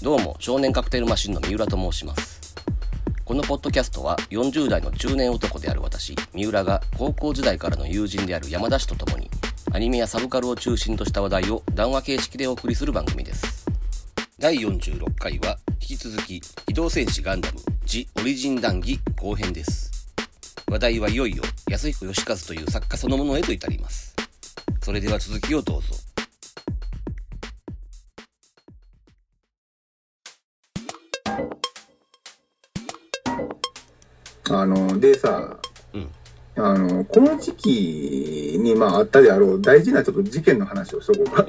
どうも少年カクテルマシンの三浦と申します。このポッドキャストは40代の中年男である私三浦が高校時代からの友人である山田氏と共にアニメやサブカルを中心とした話題を談話形式でお送りする番組です。第46回は引き続き機動戦士ガンダムジ・オリジン談義後編です。話題はいよいよ安彦義和という作家そのものへと至ります。それでは続きをどうぞ。あの、でさ、うんあの、この時期に、まあ、あったであろう大事なちょっと事件の話をしとこうか。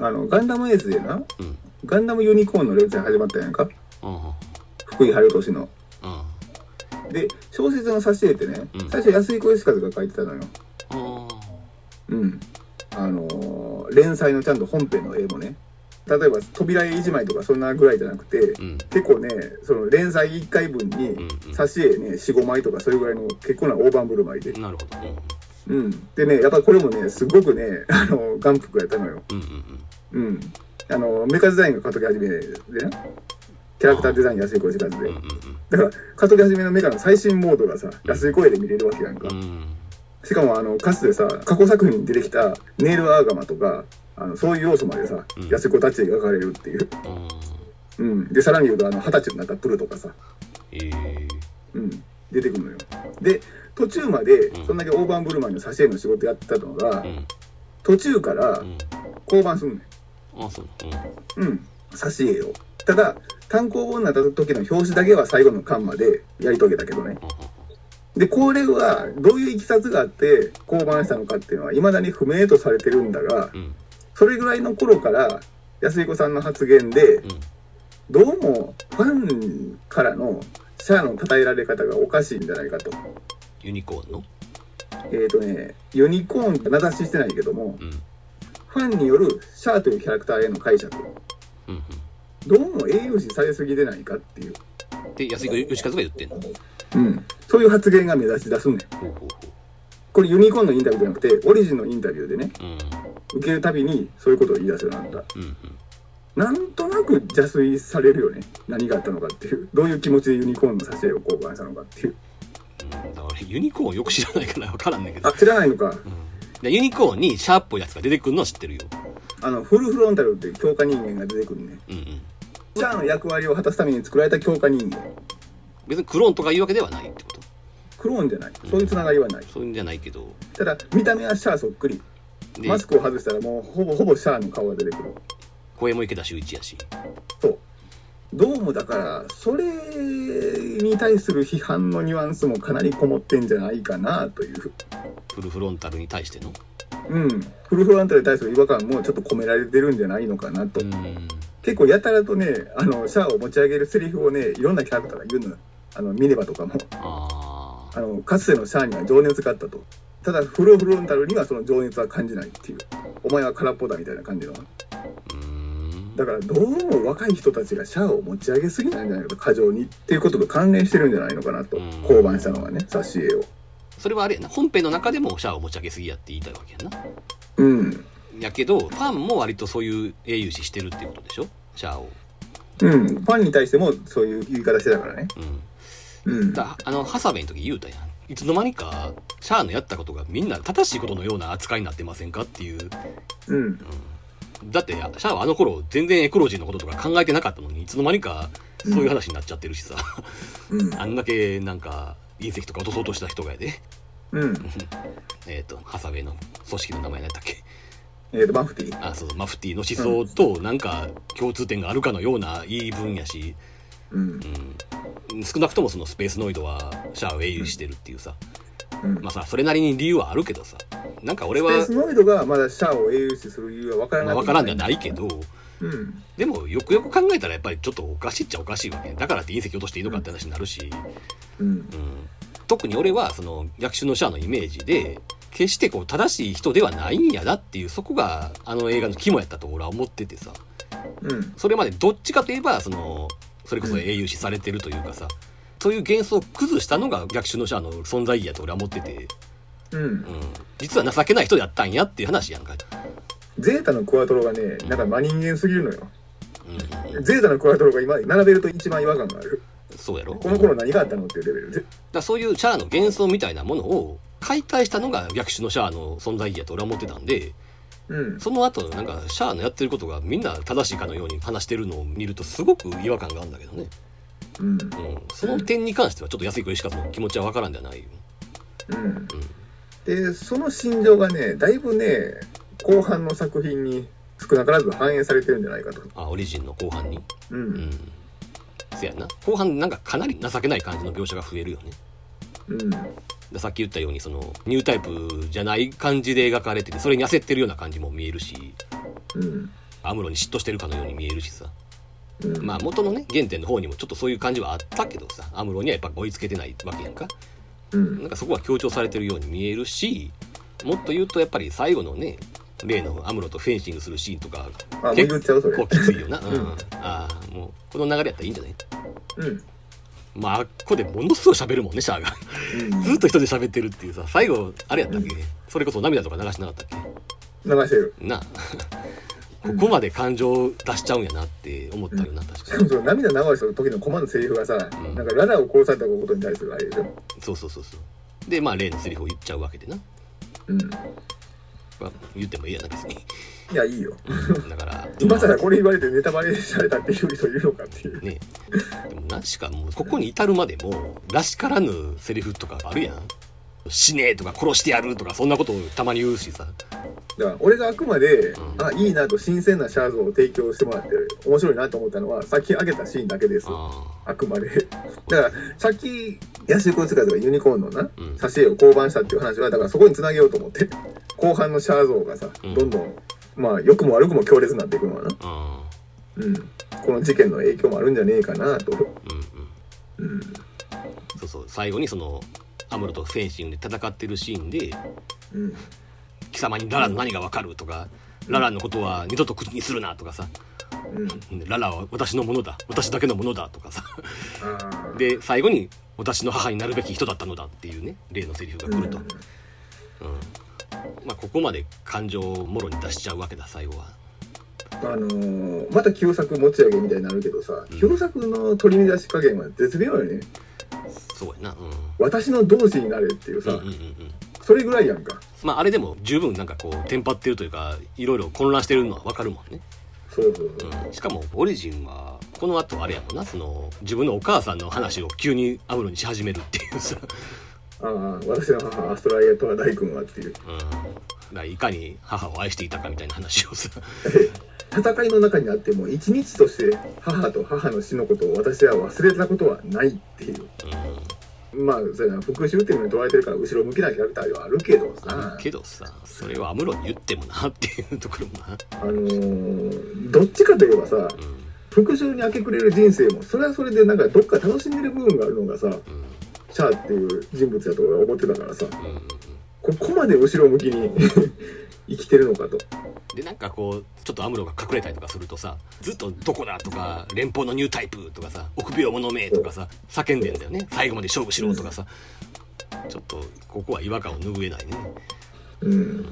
おあの、ガンダムエースでな、うんガンダムユニコーンの連載始まったやんか。うん福井春俊の。うんで、小説の挿絵ってね、うん最初安井小義和が書いてたのよ。うんうん。あのー連載のちゃんと本編の絵もね。例えば、扉絵1枚とかそんなぐらいじゃなくて、うん結構ね、その連載1回分に挿絵ね、4、5枚とかそれぐらいの結構な大盤振る舞いで。なるほど。うん。でね、やっぱこれもね、すごくね、あの、眼福やったのよ。うんうんうん。あの、メカデザインが監督始めでな。キャラクターデザイン安い声しかずで。うんうんだから、監督始めのメカの最新モードがさ、安い声で見れるわけやんかしかも、あの、かつてさ、過去作品に出てきたネイルアーガマとか、あのそういう要素までさうん、安い子たちで描かれるっていう。うん。で、さらに言うと、あの、二十歳になったプルとかさ、えーうん。出てくるのよ。で、途中までう、んそんだけ大盤振る舞いの挿絵の仕事やってたのがう、ん途中からうん降板すんねん。あそううん、挿絵を。ただ、単行本になった時の表紙だけは最後の巻までやり遂げたけどね。で、これはどういういきさつがあって降板したのかっていうのは未だに不明とされてるんだが、それぐらいの頃から安彦さんの発言で、うん。どうもファンからのシャアの称えられ方がおかしいんじゃないかと。ユニコーンの？えっ、ー、とね、ユニコーンって名指ししてないけども、うん。ファンによるシャアというキャラクターへの解釈、うんうん。どうも英雄視されすぎでないかっていう。で安井義和が言ってんの？ほうん、そういう発言が目指し出すねん。うほうほこれユニコーンのインタビューじゃなくて、オリジンのインタビューでね、ううん受けるたびにそういうことを言い出すようになった。うんうんなんとなく邪推されるよね。何があったのかっていう。どういう気持ちでユニコーンの挿絵を交換したのかっていう。うんだからユニコーンよく知らないから分からんねんけどあ、知らないのか。うんでユニコーンにシャーっぽいやつが出てくるのは知ってるよあの、フルフロンタルっていう強化人間が出てくるね。うんうんシャアの役割を果たすために作られた強化人間。別にクローンとかいうわけではないってこと？クローンじゃない。そういうつながりはない。そういうんじゃないけどただ、見た目はシャアそっくり。でマスクを外したらもうほぼほぼシャアの顔が出てくる。声も池田秀一やしそう。どうもだから、それに対する批判のニュアンスもかなりこもってんじゃないかなという。フルフロンタルに対してのうん。フルフロンタルに対する違和感もちょっと込められてるんじゃないのかなと。うん結構やたらとね、あの、シャアを持ち上げるセリフをね、いろんなキャラクターが言うのよ。あの、ミネバとかも。あの、かつてのシャアには情熱があったと。ただ、フルフロンタルにはその情熱は感じないっていう。お前は空っぽだみたいな感じの。うんだから、どうも若い人たちがシャアを持ち上げすぎなんじゃないかと、過剰にっていうことと関連してるんじゃないのかなとうん。降板したのはね、挿絵を。それはあれ本編の中でもシャアを持ち上げすぎやって言いたいわけやなうん。やけどファンも割とそういう英雄視してるっていうことでしょ？シャアをうん。ファンに対してもそういう言い方してたからね。うんうん。だあのハサウェイの時言うたやんいつの間にかシャアのやったことがみんな正しいことのような扱いになってませんかっていう、うん。だってシャアはあの頃全然エコロジーのこととか考えてなかったのにいつの間にかそういう話になっちゃってるしさ、うん。あんだけなんか隕石とか落とそうとした人がやでうん。えっ、とハサウェイの組織の名前何やったっけえっ、と、マフティー。あそうそうマフティーの思想となんか共通点があるかのような言い分やし、うん。うん、少なくともそのスペースノイドはシャアを英雄してるっていうさ、うん。まあさそれなりに理由はあるけどさなんか俺はスペースノイドがまだシャアを英雄視する理由は分からまあ、ない。分からんじゃないけどうん。でもよくよく考えたらやっぱりちょっとおかしいっちゃおかしいわけだからって隕石落としていいのかって話になるし、うん。うん、特に俺はその逆襲のシャアのイメージで決してこう正しい人ではないんやなっていうそこがあの映画の肝やったと俺は思っててさうん。それまでどっちかといえばそのそれこそ英雄視されてるというかさ、そういう幻想を崩したのが逆襲のシャアの存在意義やと俺は思ってて、うんう。ん、実は情けない人やったんやっていう話やんか。ゼータのクワトロがね、なんか真人間すぎるのよ。うんうんゼータのクワトロが今、並べると一番違和感がある。そうやろ？この頃何があったのっていうレベルで。だそういうシャアの幻想みたいなものを解体したのが逆襲のシャアの存在意義やと俺は思ってたんでうん。その後なんかシャアのやってることがみんな正しいかのように話してるのを見るとすごく違和感があるんだけどね、うん。うん、その点に関してはちょっと安井君石川さんの気持ちは分からんではないよ、うん。で、その心情がね、だいぶね、後半の作品に少なからず反映されてるんじゃないかと。あオリジンの後半に？う。うんんせやな後半なんかかなり情けない感じの描写が増えるよねうん。でさっき言ったようにそのニュータイプじゃない感じで描かれててそれに焦ってるような感じも見えるしうん。アムロに嫉妬してるかのように見えるしさうん。まあ元のね原点の方にもちょっとそういう感じはあったけどさアムロにはやっぱ追いつけてないわけやんかうんなんかそこは強調されてるように見えるしもっと言うとやっぱり最後のね例のアムロとフェンシングするシーンとかあ、もう言っちゃうそれ。構きついよな、うんうんああもうこの流れやったらいいんじゃない？うん。まああっこでものすごい喋るもんねシャアが。うん。ずっと一人で喋ってるっていうさ最後あれやったっけ、それこそ涙とか流してなかったっけ？流してる。な。あここまで感情を出しちゃうんやなって思ったよな確しかに。かもその涙流した時のコマのセリフがさ、ん。なんかララを殺されたことに対するあれでしょ。そうそうそうそう。でまあ例のセリフを言っちゃうわけでな、うん。まあ、言ってもいいやな別にいや、いいよ。だから 今更これ言われてネタバレされたっていう人いるのかっていう。ねでもなしかもうここに至るまでもらしからぬセリフとかあるやん死ねえとか殺してやるとかそんなことをたまに言うしさだから俺があくまで、うんあ、いいなと新鮮なシャア像を提供してもらって面白いなと思ったのは、さっき挙げたシーンだけです。ああくまで。だから、さっき、安井小塚とかユニコーンのな、うん挿絵を降板したっていう話は、だからそこにつなげようと思って、後半のシャア像がさ、うんどんどん、まあ、良くも悪くも強烈になっていくのはな。あうん。この事件の影響もあるんじゃねえかなと。うんうんうん。そうそう最後にそのアムロとフェンシングで戦ってるシーンでうん。「貴様にララの何がわかる?」とか「ララのことは二度と口にするな」とかさうん。「ララは私のものだ私だけのものだ」とかさ。で最後に「私の母になるべき人だったのだ」っていうね例のセリフが来ると、うんまあここまで感情をもろに出しちゃうわけだ最後はあのーまた旧作持ち上げみたいになるけどさ、旧作の取り乱し加減は絶妙よね。そうやな。うん。私の同志になれっていうさ、うんうんうんうん。それぐらいやんか。まああれでも十分なんかこうテンパってるというかいろいろ混乱してるのはわかるもんね。そうそうそう。うん。しかもオリジンはこの後あれやもんな。その自分のお母さんの話を急にアムロにし始めるっていうさ、ああ、私の母、アストライアトラ大君はっていう。うん、だいかに母を愛していたかみたいな話をさ。戦いの中にあっても、一日として母と母の死のことを私は忘れたことはないっていう。まあ、そうやな、復讐っていうのに捉えてるから、後ろ向きなキャラクターではあるけどあさる、けどさそれをアムロに言ってもなっていうところもな、あのーどっちかといえばさ、う復讐に明け暮れる人生も、それはそれでなんかどっか楽しんでる部分があるのがさ、んうんシャアっていう人物だと俺は思ってたからさ、ここまで後ろ向きに 生きてるのかと。でなんかこうちょっとアムロが隠れたりとかするとさずっと「どこだ?」とか「連邦のニュータイプ」とかさ「臆病者め」とかさ叫んでんだよね。最後まで勝負しろとかさ。ちょっとここは違和感を拭えないね。うん。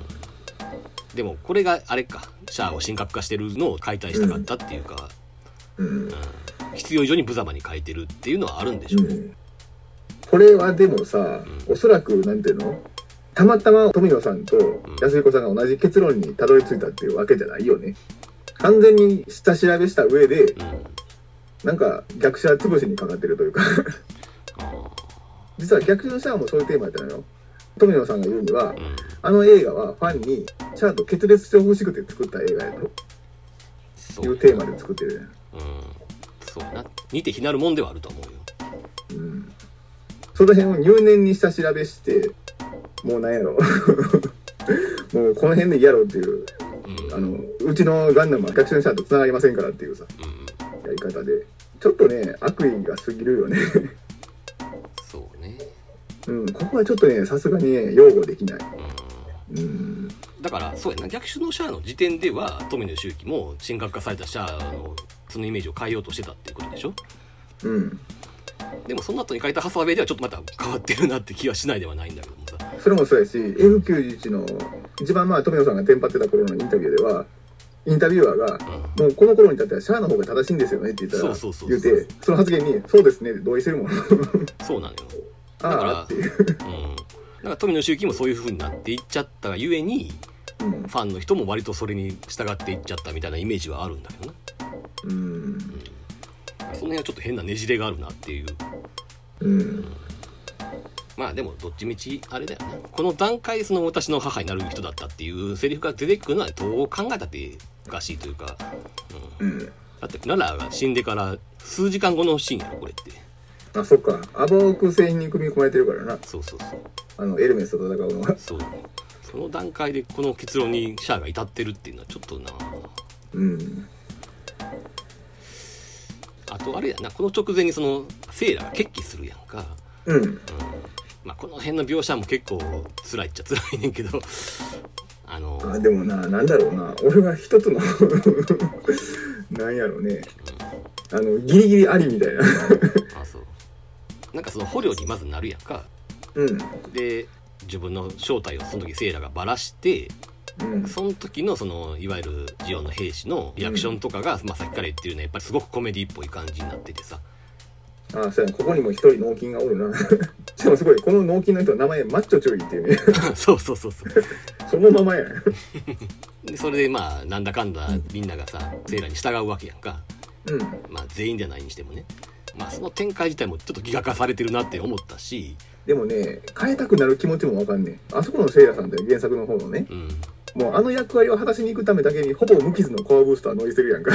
でもこれがあれか。シャアを神格化してるのを解体したかったっていうか、うん。うん。必要以上に無様に書いてるっていうのはあるんでしょうね、うんこれはでもさ、おそらくなんていうの？たまたま富野さんと安彦さんが同じ結論にたどり着いたっていうわけじゃないよね。完全に下調べした上で、うん。なんか逆者潰しにかかってるというか、あ実は逆者もそういうテーマやったのよ。富野さんが言うにはー、うん。あの映画はファンにシャアと決裂してほしくて作った映画やと。そいうテーマで作ってるうん。そうやな。似て非なるもんではあると思うよ。うん。その辺を入念に下調べして、もうなんやろ。もうこの辺でいいやろっていううん。あのうちのガンダムは逆襲者と繋がりませんからっていうさうん。やり方で。ちょっとね悪意が過ぎるよね。そうね。うんここはちょっとねさすがにね擁護できない。うん。うん。だからそうやな。逆襲のシャアの時点では富野周期も神格化されたシャアのそのイメージを変えようとしてたっていうことでしょ？うんでもその後に書いたハサウェイではちょっとまた変わってるなって気はしないではないんだけどもさ。それもそうやし F91 の一番まあ富野さんがテンパってた頃のインタビューではインタビュアーがもうこの頃に至ってはシャアの方が正しいんですよねって言ったら言うてその発言にそうですねって同意してるもん。そうなのよ。あからあっていう、うん。だから富野周期もそういう風になっていっちゃったがゆえにうん。ファンの人も割とそれに従っていっちゃったみたいなイメージはあるんだけどな。うんその辺はちょっと変なねじれがあるなっていう。うん。まあでもどっちみちあれだよな。この段階でその私の母になる人だったっていうセリフが出てくるのはどう考えたっておかしいというか、うん、うん。だってララが死んでから数時間後のシーンやろこれって。あそっか。アボーク製品に組み込まれてるからな。そうそうそう。あのエルメスと戦うのはそう。その段階でこの結論にシャアが至ってるっていうのはちょっとな。うんあとあれやなこの直前にそのセイラが決起するやんか、うん。うん。まあ、この辺の描写も結構辛いっちゃ辛いねんけど。あのあでもななんだろうな。俺は一つの なんやろうねあのギリギリありみたいな。あそう。なんかその捕虜にまずなるやんか。うん。で自分の正体をその時セイラがバラしてうん。その時のそのいわゆるジオンの兵士のリアクションとかが、まあ、さっきから言ってるのはやっぱりすごくコメディっぽい感じになっててさ。あそうやなここにも一人脳筋がおるな。しかもすごいこの脳筋の人の名前マッチョチョイっていうね。そうそうそうそう。そのままや でそれでまあなんだかんだみんながさセイラに従うわけやんか。うん。まあ全員ではないにしてもね。まあその展開自体もちょっとギガ化されてるなって思ったしでもね変えたくなる気持ちもわかんねえあそこのせいやさんって原作の方のね。うん。もうあの役割を果たしに行くためだけにほぼ無傷のコアブースター乗りしてるやんか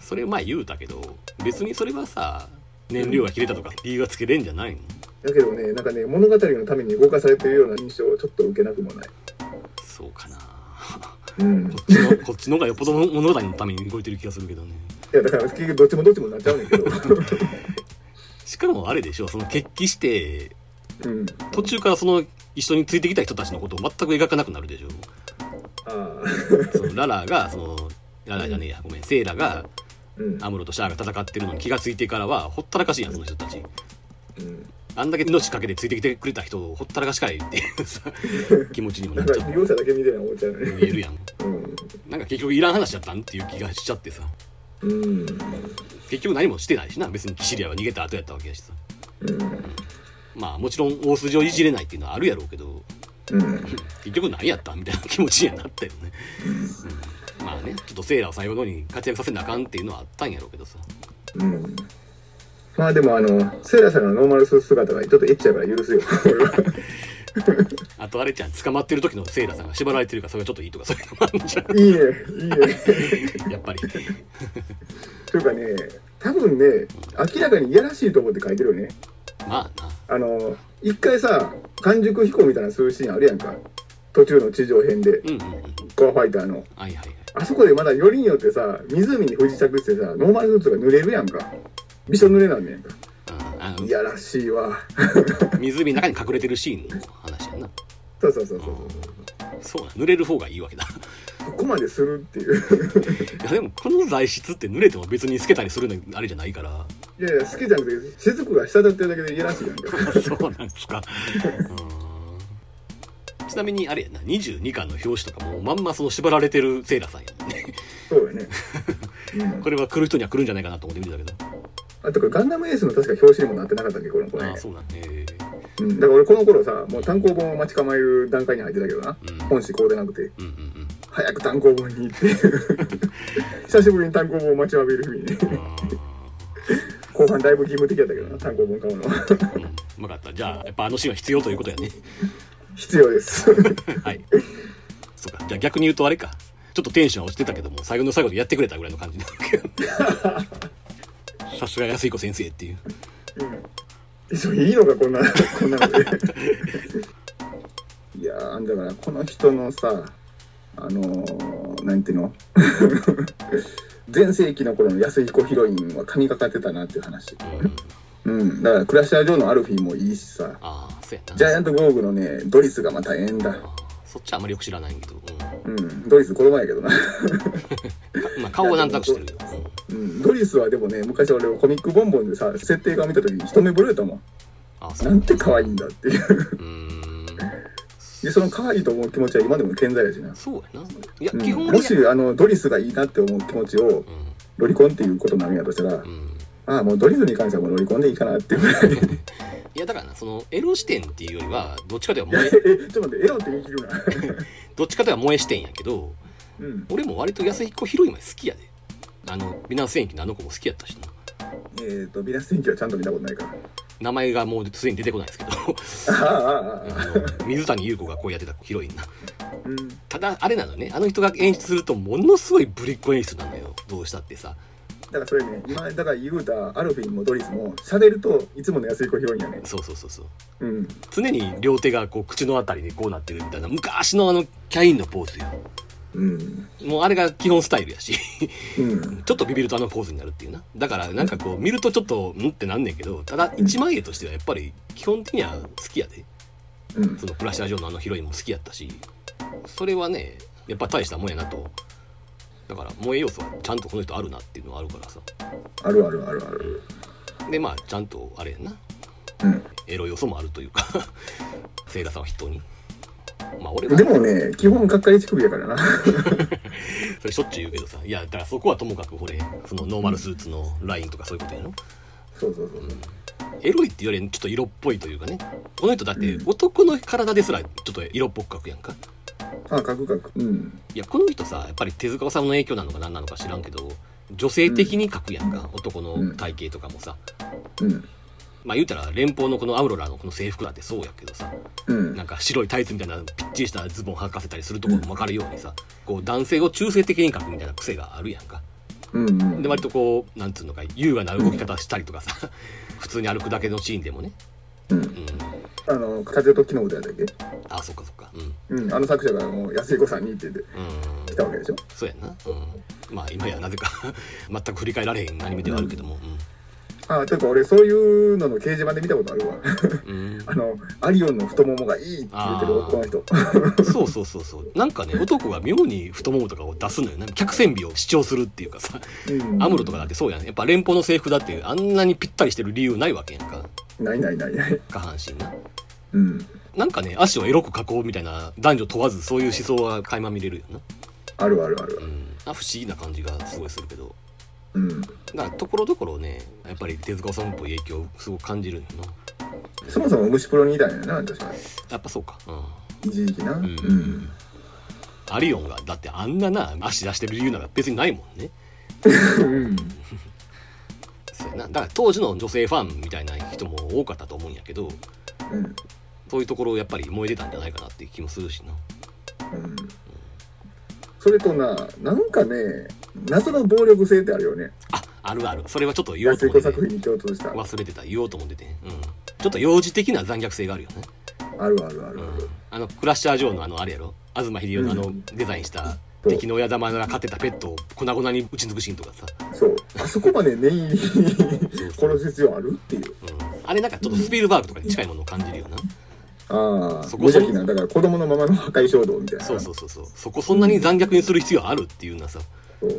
それ前言うたけど別にそれはさ燃料が切れたとか理由がつけれんじゃないの？だけどねなんかね物語のために動かされてるような印象をちょっと受けなくもない。そうかな。うん。こっちのこっちの方がよっぽど物語のために動いてる気がするけどね。いやだから結局どっちもどっちもなっちゃうねんけど しかもあれでしょその決起してうん。途中からその一緒についてきた人たちのことを全く描かなくなるでしょあそのララがそのララじゃねえやごめん。セイラがあうん。アムロとシャアが戦ってるのに気がついてからはほったらかしいやんその人たち。うん。あんだけ命かけてついてきてくれた人をほったらかしかいっていうさ 気持ちにもなっちゃって利用者だけみたいな思っちゃうね見えるやん。うん。なんか結局いらん話だったんっていう気がしちゃってさ。うん結局何もしてないしな。別にキシリアは逃げた後やったわけやしさ。うん。まあもちろん大筋をいじれないっていうのはあるやろうけどうん。結局何やったみたいな気持ちにはなったよね、うん。まあねちょっとセーラーを最後のに活躍させなあかんっていうのはあったんやろうけどさ。うん。まあでもあのセイラさんのノーマルス姿がちょっとエッチやから許すよ。あとあれちゃん捕まってる時のセイラーさんが縛られてるからそれがちょっといいとかそういうのもあるんじゃん。いいねいいね やっぱりというかね多分ね明らかにいやらしいと思って書いてるよね。まあな。あの一回さ完熟飛行みたいなするシーンあるやんか。途中の地上編で。うんうんうん。コアファイターの。はいはいはい。あそこでまだよりによってさ湖に不時着してさノーマルスーツが濡れるやんか。びしょ濡れなんねんか。いやらしいわ。湖の中に隠れてるシーンの話やんな。そうそうそうそうそう。な濡れる方がいいわけだここまでするっていう。いやでもこの材質って濡れても別に透けたりするのあれじゃないから。いやいや好きじゃなくて雫が滴ってるだけでいやらしいやんか。そうなんですか。うん。ちなみにあれやな22巻の表紙とかもうまんまその縛られてるセイラさんやね。そうやね、うん、これは来る人には来るんじゃないかなと思って見てたけど。あとこれガンダムエースの確か表紙にもなってなかったっけこの子ね。ああそうなんねうん、だから俺この頃さもう単行本を待ち構える段階に入ってたけどな、うん。本誌こうでなくて。うんうんうん早く単行本に行って。久しぶりに単行本を待ちわびる日に後半だいぶ義務的やったけどな単行本買うの。はうん。うんうまかった。じゃあやっぱあのシーンは必要ということやね。必要です。はい。そうか。じゃあ逆に言うとあれか。ちょっとテンションは落ちてたけども最後の最後でやってくれたぐらいの感じさすが安彦先生っていう。うん。いいのかこんなこんなので。いやーだからこの人のさあのー、なんていうの？全盛期の頃の安彦ヒロインは神がかってたなっていう話。うん。うん。だからクラッシャー上のアルフィーもいいしさ。ああそうやな。ジャイアントゴーグのねドリスがまたええんだ。そっちはあんまりよく知らないけど、うん。うん。ドリス子供やけどな。まあ、顔はなんとなくしてるよ、うん。ドリスはでもね昔俺コミックボンボンでさ設定画見た時に一目惚れたもん。あそう。なんて可愛いんだっていう。うーんでその可愛いと思う気持ちは今でも健在やしな、そうやな。いやうん。基本もしあのドリスがいいなって思う気持ちをうロリコンっていうことになるんやとしたら、んうん。ああもうドリスに関してはもうロリコンでいいかなっていうぐらいいやだからなそのエロ視点っていうよりはどっちかというと萌ええちょっと待ってエロって言い切るな。どっちかというと萌え視点やけどうん。俺も割と安彦ヒロインは好きやで。あの美男戦記のあの子も好きやったしな。えっとビラス天気はちゃんと見たことないから名前がもうすでに出てこないですけど。水谷優子が声やってたヒロインな。うん。ただあれなのね。あの人が演出するとものすごいぶりっ子演出なのよ。どうしたってさ。だからそれね今だから言うたアルフィンもドリスも喋るといつもの安い子ヒロインやねそうそうそうそう。うん。常に両手がこう口のあたりでこうなってるみたいな昔のあのキャインのポーズようん。もうあれが基本スタイルやし。うん。ちょっとビビるとあのポーズになるっていうな。だからなんかこう見るとちょっとんってなんねんけどただ一万円としてはやっぱり基本的には好きやで。うん。そのプラシア・ジョーのあのヒロインも好きやったし。それはねやっぱ大したもんやなと。だから萌え要素はちゃんとこの人あるなっていうのはあるからさ。あるあるあるある。でまあちゃんとあれやな。うん。エロ要素もあるというか。セイラさんは筆頭にまあ俺は。でもね基本がっかり乳首やからな。それしょっちゅう言うけどさ。いやだからそこはともかくこれそのノーマルスーツのラインとかそういうことやろ。そうそうそうエロいっていうよりちょっと色っぽいというかね。この人だってうん。男の体ですらちょっと色っぽく描くやんか。ああカクカクうん。いやこの人さやっぱり手塚治虫の影響なのか何なのか知らんけど女性的に描くやんか、男の体型とかもさ。うんまあ言うたら連邦のこのアウロラのこの制服だってそうやけどさ。うん。なんか白いタイツみたいなぴっちりしたズボン履かせたりするところも分かるようにさこう男性を中性的に描くみたいな癖があるやんか。うんうんで割とこうなんつうのか優雅な動き方したりとかさ 普通に歩くだけのシーンでもね。うん。うん。あの風と木の歌やったっけ？あそっかそっか。うん。うん。あの作者がもう安彦さんにって言ってうん。来たわけでしょ？そうやんな、うん、まあ今やなぜか 全く振り返られへんアニメではあるけども。ああというか俺そういうのの掲示板で見たことあるわ。うん、うんあのアリオンの太ももがいいって言ってる男の人。そうそうそうそう。なんかね男が妙に太ももとかを出すのよ。なんか客船美を主張するっていうかさ。うん。アムロとかだってそうやんやっぱ連邦の制服だってあんなにぴったりしてる理由ないわけやんか。ないないないない。下半身な。うん。なんかね足をエロく描こうみたいな男女問わずそういう思想が垣間見れるよな。あるあるある。うん。あ不思議な感じがすごいするけどうん。だからところどころねやっぱり手塚治虫っぽい影響をすごく感じるんよな。そもそも虫プロにいたんやな確かやっぱそうか。うん。一時期な。ううん。んアリオンがだってあんなな足出してる理由なんか別にないもんね。うん。そうやな。だから当時の女性ファンみたいな人も多かったと思うんやけどうん。そういうところやっぱり燃えてたんじゃないかなっていう気もするしな。うんそれとななんかね謎の暴力性ってあるよね。ああるある。それはちょっと言おうと安思って。て彦作品に共通した。忘れてた。言おうと思ってて。うん。ちょっと幼児的な残虐性があるよね。あるあるあるうん。あのクラッシャー・ジョーのあのあれやろ？東秀夫のあのデザインした敵の親玉が飼ってたペットを粉々に打ち抜くシーンとかさ、そう。あそこまで念入りに殺す必要あるっていう。うん、あれなんかちょっとスピルバーグとかに近いものを感じるよな、ああそこ無邪気なだから子供のままの破壊衝動みたいな。そうそうそうそう。そこそんなに残虐にする必要あるっていうなさ。そう。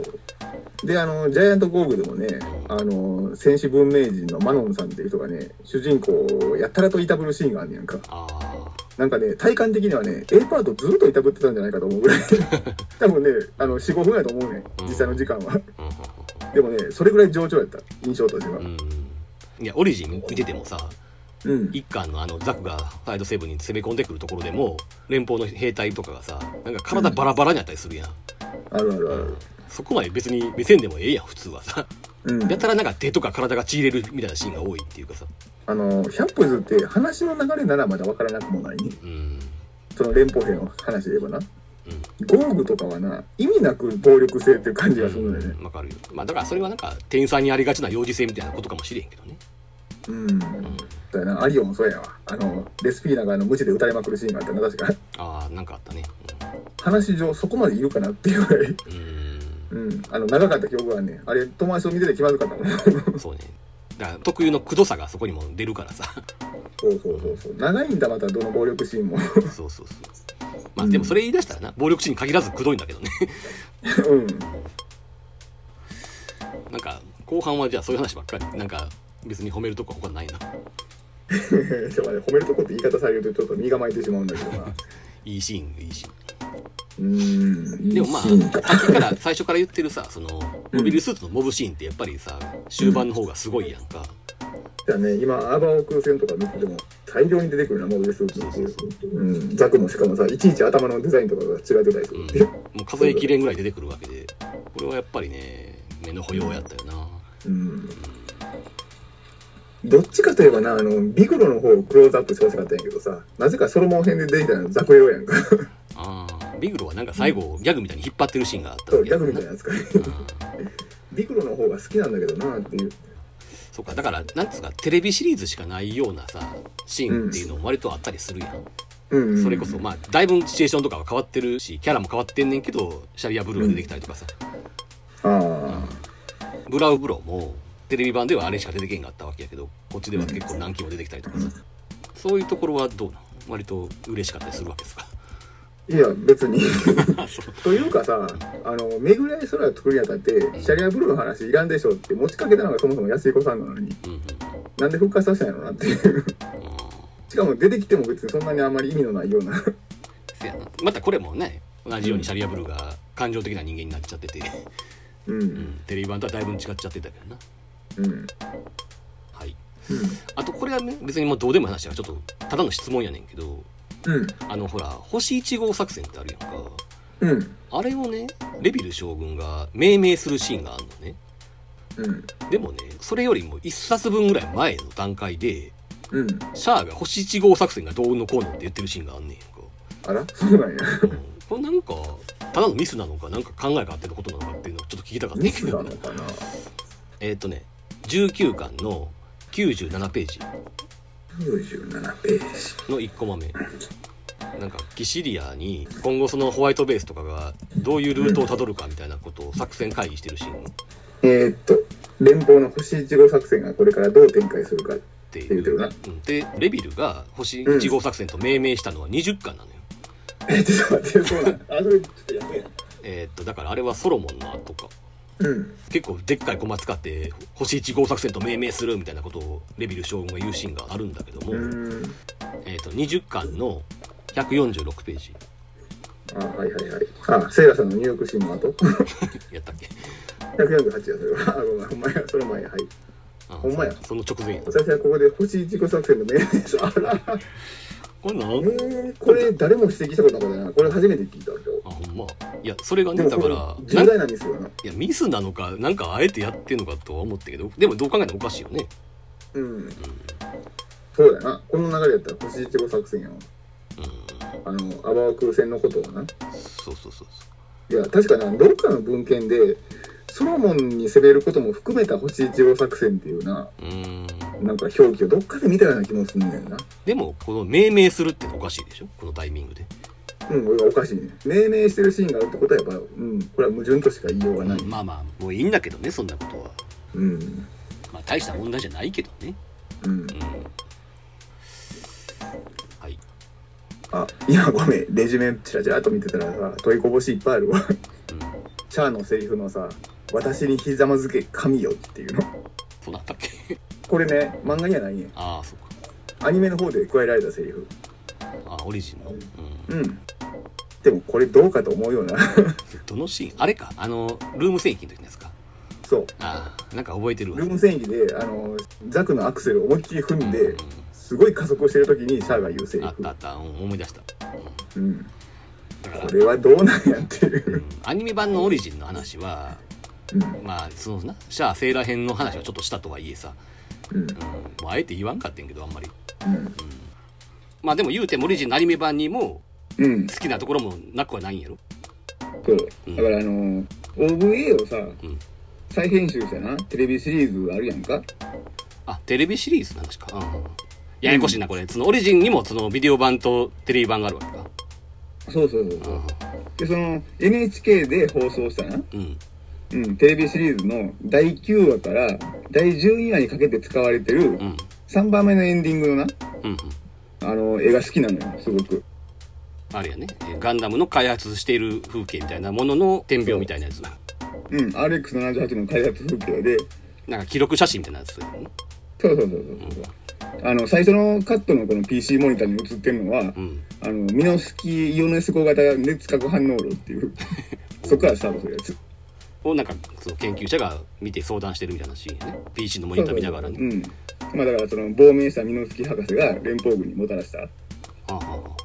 であのジャイアントゴーグでもねあの戦士文明人のマノンさんっていう人がね主人公をやたらといたぶるシーンがあんねやんか。ああなんかね体感的にはね A パートずっといたぶってたんじゃないかと思うぐらい。多分ねあの45分やと思うね実際の時間は。うでもねそれぐらい上調やった。印象としては。うん。いやオリジン見ててもさうん。一巻のあのザクがファイドセブンに攻め込んでくるところでも連邦の兵隊とかがさなんか体バラバラにあったりするやん、あるあるある。そこまで別に目線でもええやん普通はさ。うん。やたらなんか手とか体がちぎれるみたいなシーンが多いっていうかさ。あの100歩譲って話の流れならまだ分からなくもない。ねうん。その連邦兵の話で言えばな。うん。ゴーグとかはな意味なく暴力性っていう感じがするんだよね。わかるよ。まあだからそれはなんか天才にありがちな幼児性みたいなことかもしれんけどねうん。そうやなアリオもそうやわ。あのレスピーナがあの無知で撃たれまくるシーンがあったな確か。ああなんかあったね。話上そこまで言うかなっていうぐらい、うん。うん、あの長かった記憶がねあれ友達と見てて気まずかったもん。うんそうね。だから特有のくどさがそこにも出るからさ。そうそうそうそう。長いんだまたどの暴力シーンも。そうそうそう。まあでもそれ言い出したらな暴力シーンに限らずくどいんだけどね。うん。なんか後半はじゃあそういう話ばっかり。なんか別に褒めるとこは他ないなちょっと待って褒めるとこって言い方されるとちょっと身構えてしまうんだけどない いいシーンいいシーンうーん。でもまあさっきから最初から言ってるさそのモビルスーツのモブシーンってやっぱりさ終盤の方がすごいやんか、じゃあね、今、アーバー空戦とか見てても、大量に出てくるな、モビルスーツっていう。うん。ザクもしかもさ、いちいち頭のデザインとかが違ってたりするう。もう数えきれんぐらい出てくるわけでこれはやっぱりね目の保養やったよなうん。どっちかといえばな、あの、ビグロの方をクローズアップしてほしかったんやけどさ、なぜかソロモン編で出てきたのザクエロやんか。あービグロはなんか最後ギャグみたいに引っ張ってるシーンがあったそう、ギャグみたいなやつか。ビグロの方が好きなんだけどなっていう。そうかだからなんつうかテレビシリーズしかないようなさシーンっていうのも割とあったりするやん、うん、うん。それこそまあだいぶシチュエーションとかは変わってるしキャラも変わってんねんけどシャリアブルーが出てきたりとかさ、あブラウブロもテレビ版ではあれしか出てけんかったわけやけどこっちでは結構何機も出てきたりとかさ、そういうところはどうなの割と嬉しかったりするわけですか？あ。いや、別に。というかさ、あの、めぐらい空を作るにあたって、シャリアブルーの話いらんでしょって持ちかけたのがそもそも安彦さんなのに、うんうん。なんで復活させたんやろなっていう。しかも出てきても別にそんなにあんまり意味のないような。またこれもね同じようにシャリアブルーが感情的な人間になっちゃってて、う。うん。ん、テレビ版とはだいぶ違っちゃってたけどなうん。はいうん。あとこれはね別にもうどうでもいい話はちょっとただの質問やねんけどうん。あのほら星1号作戦ってあるやんかうん。あれをねレビル将軍が命名するシーンがあるのねうん。でもねそれよりも1冊分ぐらい前の段階でうん。シャアが星1号作戦がどうのこうのって言ってるシーンがあんねんか、あらそうなんや。うん、これなんかただのミスなのかなんか考えがあってのことなのかっていうのをちょっと聞きたかったけどなのかな？えっ、とね19巻の97ページ ?97 ページ。の1コマ目なんかキシリアに今後そのホワイトベースとかがどういうルートをたどるかみたいなことを作戦会議してるシーンっえー、っと、連邦の星1号作戦がこれからどう展開するか。ていうでレビルが星1号作戦と命名したのは20巻なのよ、え、ちょっと待って、そうなんあ、それちょっとやべえな。えーっとだからあれはソロモンの後かうん。結構でっかい駒使って星1号作戦と命名するみたいなことをレビル将軍が言うシーンがあるんだけども。えー、と20巻の146ページあ、はいはいはい。あ、セイラさんの入浴シーンの後？やったっけ？148や、それは。あ、ごめん、ほんまや、その前、はい。あほんまやその直前や私はここで星1号作戦の命名です。あら。これなんえー、これ誰も指摘したことなかったな。これ初めて聞いたんですよ。あほんまいやそれがねでだから重大なミスよな。やミスなのかなんかあえてやってんのかとは思ったけどでもどう考えてもおかしいよねうん。そうだよな。この流れやったら星1号作戦やわ。うんあの、アバー空戦のことをな。そうそうそうそいや、確かな、どっかの文献で、ソロモンに攻めることも含めた星1号作戦っていうな、うんなんか表記をどっかで見たような気もすんねんな。でもこの命名するってのおかしいでしょ？このタイミングでうん、俺はおかしいね。命名してるシーンがあるってことはやっぱ、うん、これは矛盾としか言いようがない。まあまあもういいんだけどねそんなことはうん。まあ大した問題じゃないけどねうんうん。はいあ、今ごめん、レジュメチラチラっと見てたらさ、問いこぼしいっぱいあるわ。うんシャアのセリフのさ、私にひざまずけ神よっていうの。そうなったっけ？これね、漫画にはないねん。ああそうかアニメの方で加えられたセリフ。あオリジンの、うん、うん。でもこれどうかと思うような。どのシーン？あれか？あのルーム戦記の時のやつか？そう。ああなんか覚えてるわルーム戦記で、あの、ザクのアクセルを思いっきり踏んうんで、すごい加速してる時にシャアが言うセリフあったあ。った、うん、思い出した、うん、うん。これはどうなんやっていうう。んアニメ版のオリジンの話はうん。まあそのなシャアセーラ編の話はちょっとしたとはいえさ、うん。うん、もうあえて言わんかってんけどあんまり、うん。うん、まあでも言うてもオリジンのアニメ版にもうん。好きなところもなくはないんやろ？そう。うん。だからあの OVA をさ、ん。再編集したなテレビシリーズあるやんか？あテレビシリーズの話か、うん、ややこしいなこれ。そのオリジンにもそのビデオ版とテレビ版があるわけか。そうそうそうそう。でその NHK で放送したな、うん。うん、テレビシリーズの第9話から第12話にかけて使われてるうん。3番目のエンディングのな。うんうんあの絵が好きなのよすごく。あれやね。えーガンダムの開発している風景みたいなものの点描みたいなやつうん RX78 の開発風景で。なんか記録写真みたいなやつそうそうそうそうそう。あの、最初のカットのこの PC モニターに映ってるのは、うん。あの、ミノスキーイオネス号型熱核反応炉っていう、そこからスタートするやつ。をなんかその研究者が見て相談してるみたいなシーンやね。PC のモニター見ながらね。そうん。まあだからその亡命したミノスキー博士が連邦軍にもたらした、はあはあは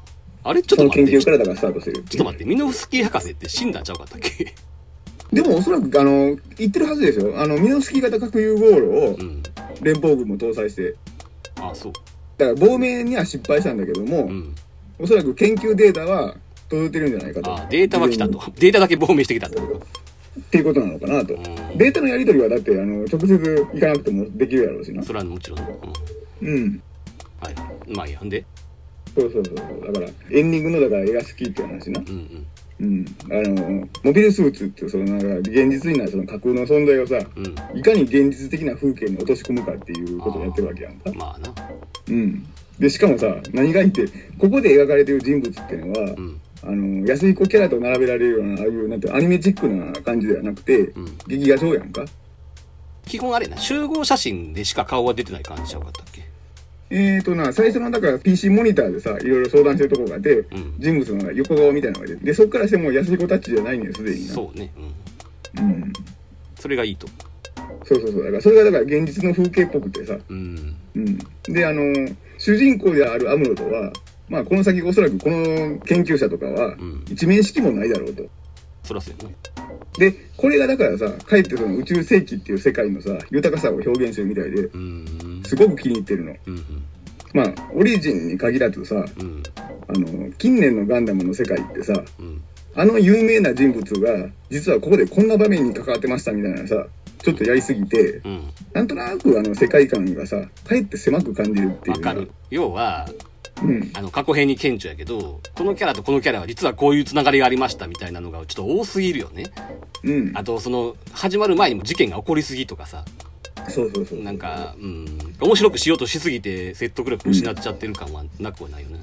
あ。あれちょっと待って。ちょ研究からだからスタートしてる。っと待って。ミノフスキー博士って死んだんちゃうかったっけ？でもおそらく、あの、言ってるはずですよ。あの、ミノスキー型核融合炉をうん。連邦軍も搭載して、あそう。だから亡命には失敗したんだけども、うん。おそらく研究データは届いてるんじゃないかと。あデータは来たと。データだけ亡命してきたとっていうことなのかなと。うんデータのやり取りはだって、あの、直接行かなくてもできるやろうしな。それはもちろん、うん、うん。はいまあやんで？そうそうそう。だから、エンディングのだから絵が好きっていう話な。うんうんうん。あの、モビルスーツってそのなんか、現実にないその架空の存在をさ、うんいかに現実的な風景に落とし込むかっていうことをやってるわけやんか。まあなうん。で、しかもさ、何がいいって、ここで描かれてる人物っていうのは、うんあの、安い子キャラと並べられるような、ああいう、なんて、アニメチックな感じではなくて、うん劇画上やんか？基本あれやな集合写真でしか顔は出てない感じちゃうかったっけ？えーとな、最初の、だから PC モニターでさ、いろいろ相談してるとこがあって、うん人物の横顔みたいなのが出て、で、そこからしてもう安い子タッチじゃないねん、すでにな。そうねうんうん。それがいいとそうそうそう。だから、それがだから現実の風景っぽくてさ、うんうん。で、あの、主人公であるアムロとは、まあ、この先おそらくこの研究者とかはうん、一面識もないだろうと。そらそうやなで、これがだからさ、かえってその宇宙世紀っていう世界のさ、豊かさを表現してるみたいで、うんすごく気に入ってるの。うんまあ、オリジンに限らずさ、うんあの、近年のガンダムの世界ってさ、うんあの有名な人物が、実はここでこんな場面に関わってましたみたいなさ、ちょっとやりすぎて、うんなんとなくあの世界観がさ、かえって狭く感じるっていう。わかる。要はうん。あの過去編に顕著やけどこのキャラとこのキャラは実はこういうつながりがありましたみたいなのがちょっと多すぎるよねうん。あとその始まる前にも事件が起こりすぎとかさそうそうそう。なんかうん面白くしようとしすぎて説得力を失っちゃってる感はなくはないよね、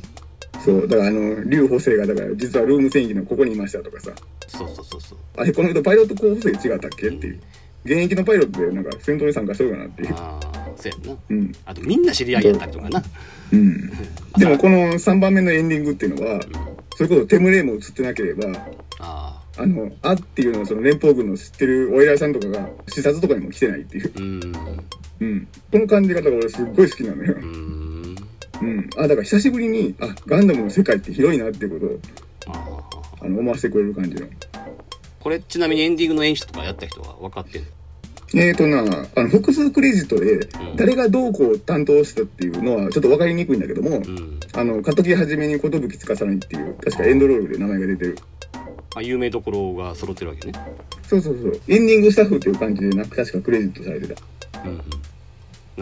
そう。だからあの、劉補正が、だから実はルーム戦記のここにいましたとかさ、そうそうそうそうあれ、この人パイロット候補生違ったっけっていう。現役のパイロットでなんか戦闘に参加しとるかなっていう。ああそうやんなうん。あとみんな知り合いやったりとかなうん。でもこの3番目のエンディングっていうのは、それこそテムレイも映ってなければ、あああの、あっていうのはその連邦軍の知ってるお偉いさんとかが視察とかにも来てないっていう。うんうん。この感じ方が俺すっごい好きなのよう。んうん。あ、だから久しぶりに、あ、ガンダムの世界って広いなっていうことを、あの、思わせてくれる感じの。これちなみにエンディングの演出とかやった人は分かってんの？えーとな、あの、複数クレジットでん、誰がどうこう担当したっていうのはちょっと分かりにくいんだけども、うんあの、過渡期はじめに寿司いっていう、確かエンドロールで名前が出てる。まあ、有名どころが揃ってるわけねそうそうそう。エンディングスタッフっていう感じでな、確かクレジットされてた。うん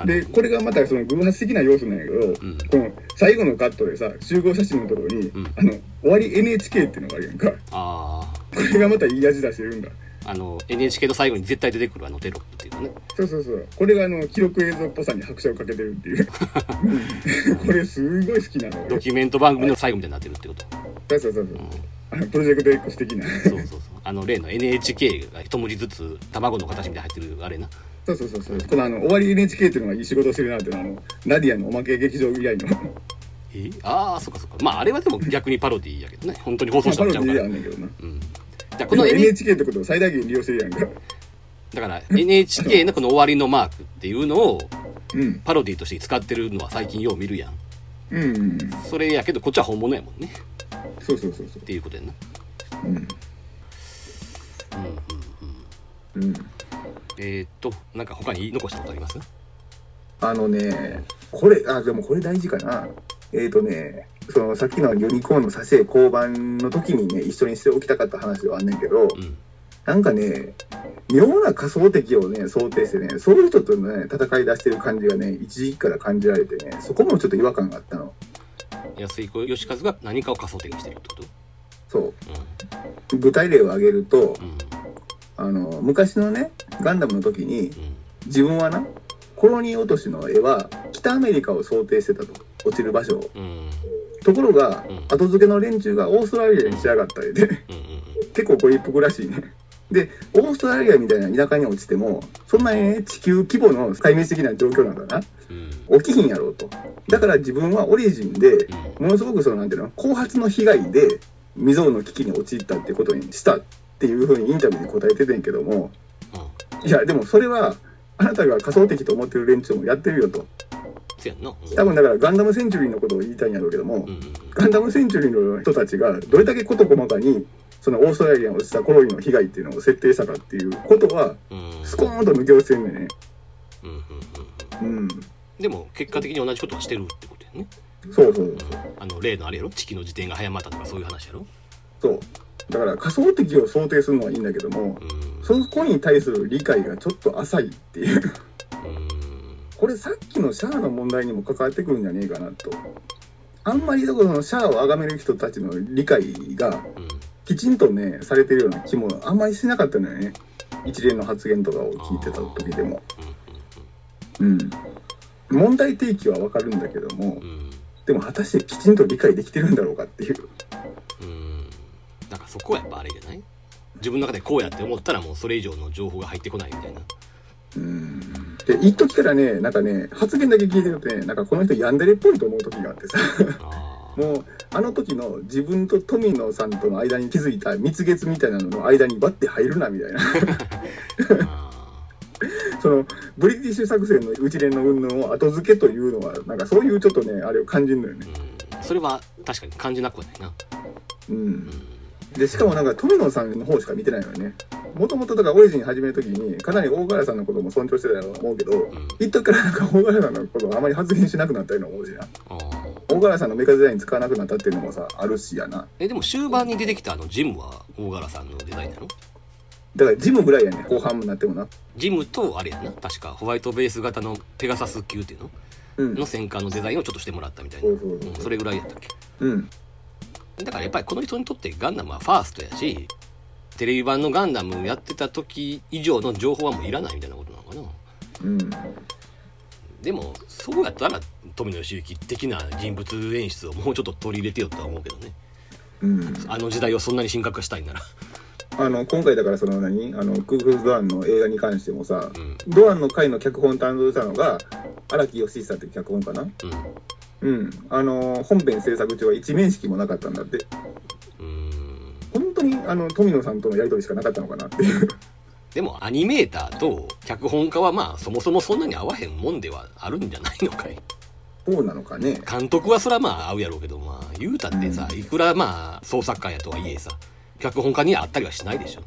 で、これがまたその偶発的な要素なんやけど、んこの最後のカットでさ、集合写真のところに、んあの、終わり NHK っていうのがあるやんか。あこれがまたいい味出してるんだ。ああの NHK の最後に絶対出てくるあのテロップっていうかねそうそうそう。これがあの、記録映像っぽさに拍車をかけてるっていう。う んこれすごい好きなの。ドキュメント番組の最後みたいになってるってことそうそうそうそう。あの、プロジェクト X 的な。そうそうそうあの例の NHK が一文字ずつ卵の形みたいに入ってるあれなそうそうそうそう。このあの、終わり NHK っていうのがいい仕事してるなっていうのは、あの、ナディアのおまけ劇場以来の、え？ああそっかそっかまああれはでも逆にパロディーやけどね本当に放送まあパロディしたんちゃうからやんねんけどな。うんじゃあここの NHK ってことを最大限利用してるやんか。だから NHK のこの終わりのマークっていうのをうん。パロディーとして使ってるのは最近よう見るやんうんうんうん。それやけどこっちは本物やもんねそうそうそうそっていうことやなう。うん。うん。えー、っとなんか他に残したことあります？あのね、これ、あ、でもこれ大事かな。えーとね、そのさっきのユニコーンの挿絵交番の時にね、一緒にしておきたかった話ではあんねんけど、うんなんかね、妙な仮想敵をね、想定してね、そういう人とね、戦い出してる感じがね、一時期から感じられてね、そこもちょっと違和感があったの。安井子義和が何かを仮想的にしてるってこと？そう。具体例を挙げると、うんうんあの、昔のね、ガンダムの時に、うん自分はな、コロニー落としの絵は、北アメリカを想定してたと。落ちる場所を。うんところが、うん後付けの連中がオーストラリアに仕上がった絵で、結構これ一服らしいね。で、オーストラリアみたいな田舎に落ちても、そんなにね、地球規模の壊滅的な状況なんだな。うん起きひんやろうと。だから自分はオリジンで、ものすごくその、なんていうの、後発の被害で未曾有の危機に陥ったってことにしたっていうふうにインタビューで答えててんけども、うんいや、でもそれは、あなたが仮想敵と思ってる連中もやってるよと。せやん多分だからガンダムセンチュリーのことを言いたいんやろうけども、うんうんガンダムセンチュリーの人たちがどれだけ事細かに、そのオーストラリアに落ちたコロニーの被害っていうのを設定したかっていうことは、スコーンと抜け落ちてんねんね。うんうん。でも結果的に同じことはしてるってことやねそうそうそう。あの例のあれやろ？地球の自転が早まったとかそういう話やろ？そう。だから仮想敵を想定するのはいいんだけども、うんそこに対する理解がちょっと浅いっていう。うんこれさっきのシャアの問題にも関わってくるんじゃねえかなと。あんまりそのシャアを崇める人たちの理解がうんきちんとね、されてるような気もあんまりしなかったのよね。一連の発言とかを聞いてた時でも。うん。問題提起はわかるんだけどもでも果たしてきちんと理解できてるんだろうかっていう。うんだからそこはやっぱあれじゃない？自分の中でこうやって思ったらもうそれ以上の情報が入ってこないみたいなうん。で、一時からね、なんかね、発言だけ聞いてるとね、なんかこの人ヤンデレっぽいと思う時があってさ。あ もうあの時の自分と富野さんとの間に築いた蜜月みたいなのの間にバッて入るなみたいな。あ そのブリティッシュ作戦の一連の云々を後付けというのはなんかそういうちょっとねあれを感じるのよね。うん。それは確かに感じなくはないな。うんでしかもなんか富野さんの方しか見てないのよね。もともとだからオリジン始める時にかなり大柄さんのことも尊重してたと思うけどうん。一時からなんか大柄さんのことをあまり発言しなくなったような思うしな。大柄さんのメカデザイン使わなくなったっていうのもさあるしやな。えでも終盤に出てきたあのジムは大柄さんのデザインなの？だからジムぐらいやね後半になってもな。ジムとあれやな。確かホワイトベース型のペガサス級っていうの？うん。の戦艦のデザインをちょっとしてもらったみたいな、そうそうそう。うん。それぐらいやったっけ？うんだからやっぱりこの人にとってガンダムはファーストやしテレビ版のガンダムやってた時以上の情報はもういらないみたいなことなのかな。うん。でもそうやったら富野義行的な人物演出をもうちょっと取り入れてよとは思うけどね。うん。あの時代をそんなに深刻化したいなら。あの今回だからその何？あのクークルス・ドアンの映画に関してもさ、うん。ドアンの回の脚本担当したのが荒木義久っていう脚本かな？うんうん。あの本編制作中は一面識もなかったんだって。うーん。本当にあの富野さんとのやり取りしかなかったのかなっていう。でもアニメーターと脚本家はまあそもそもそんなに合わへんもんではあるんじゃないのかい。そうなのかね。監督はそらまあ合うやろうけどまあ言うたってさいくらまあ創作家やとはいえさ脚本家にはあったりはしないでしょ。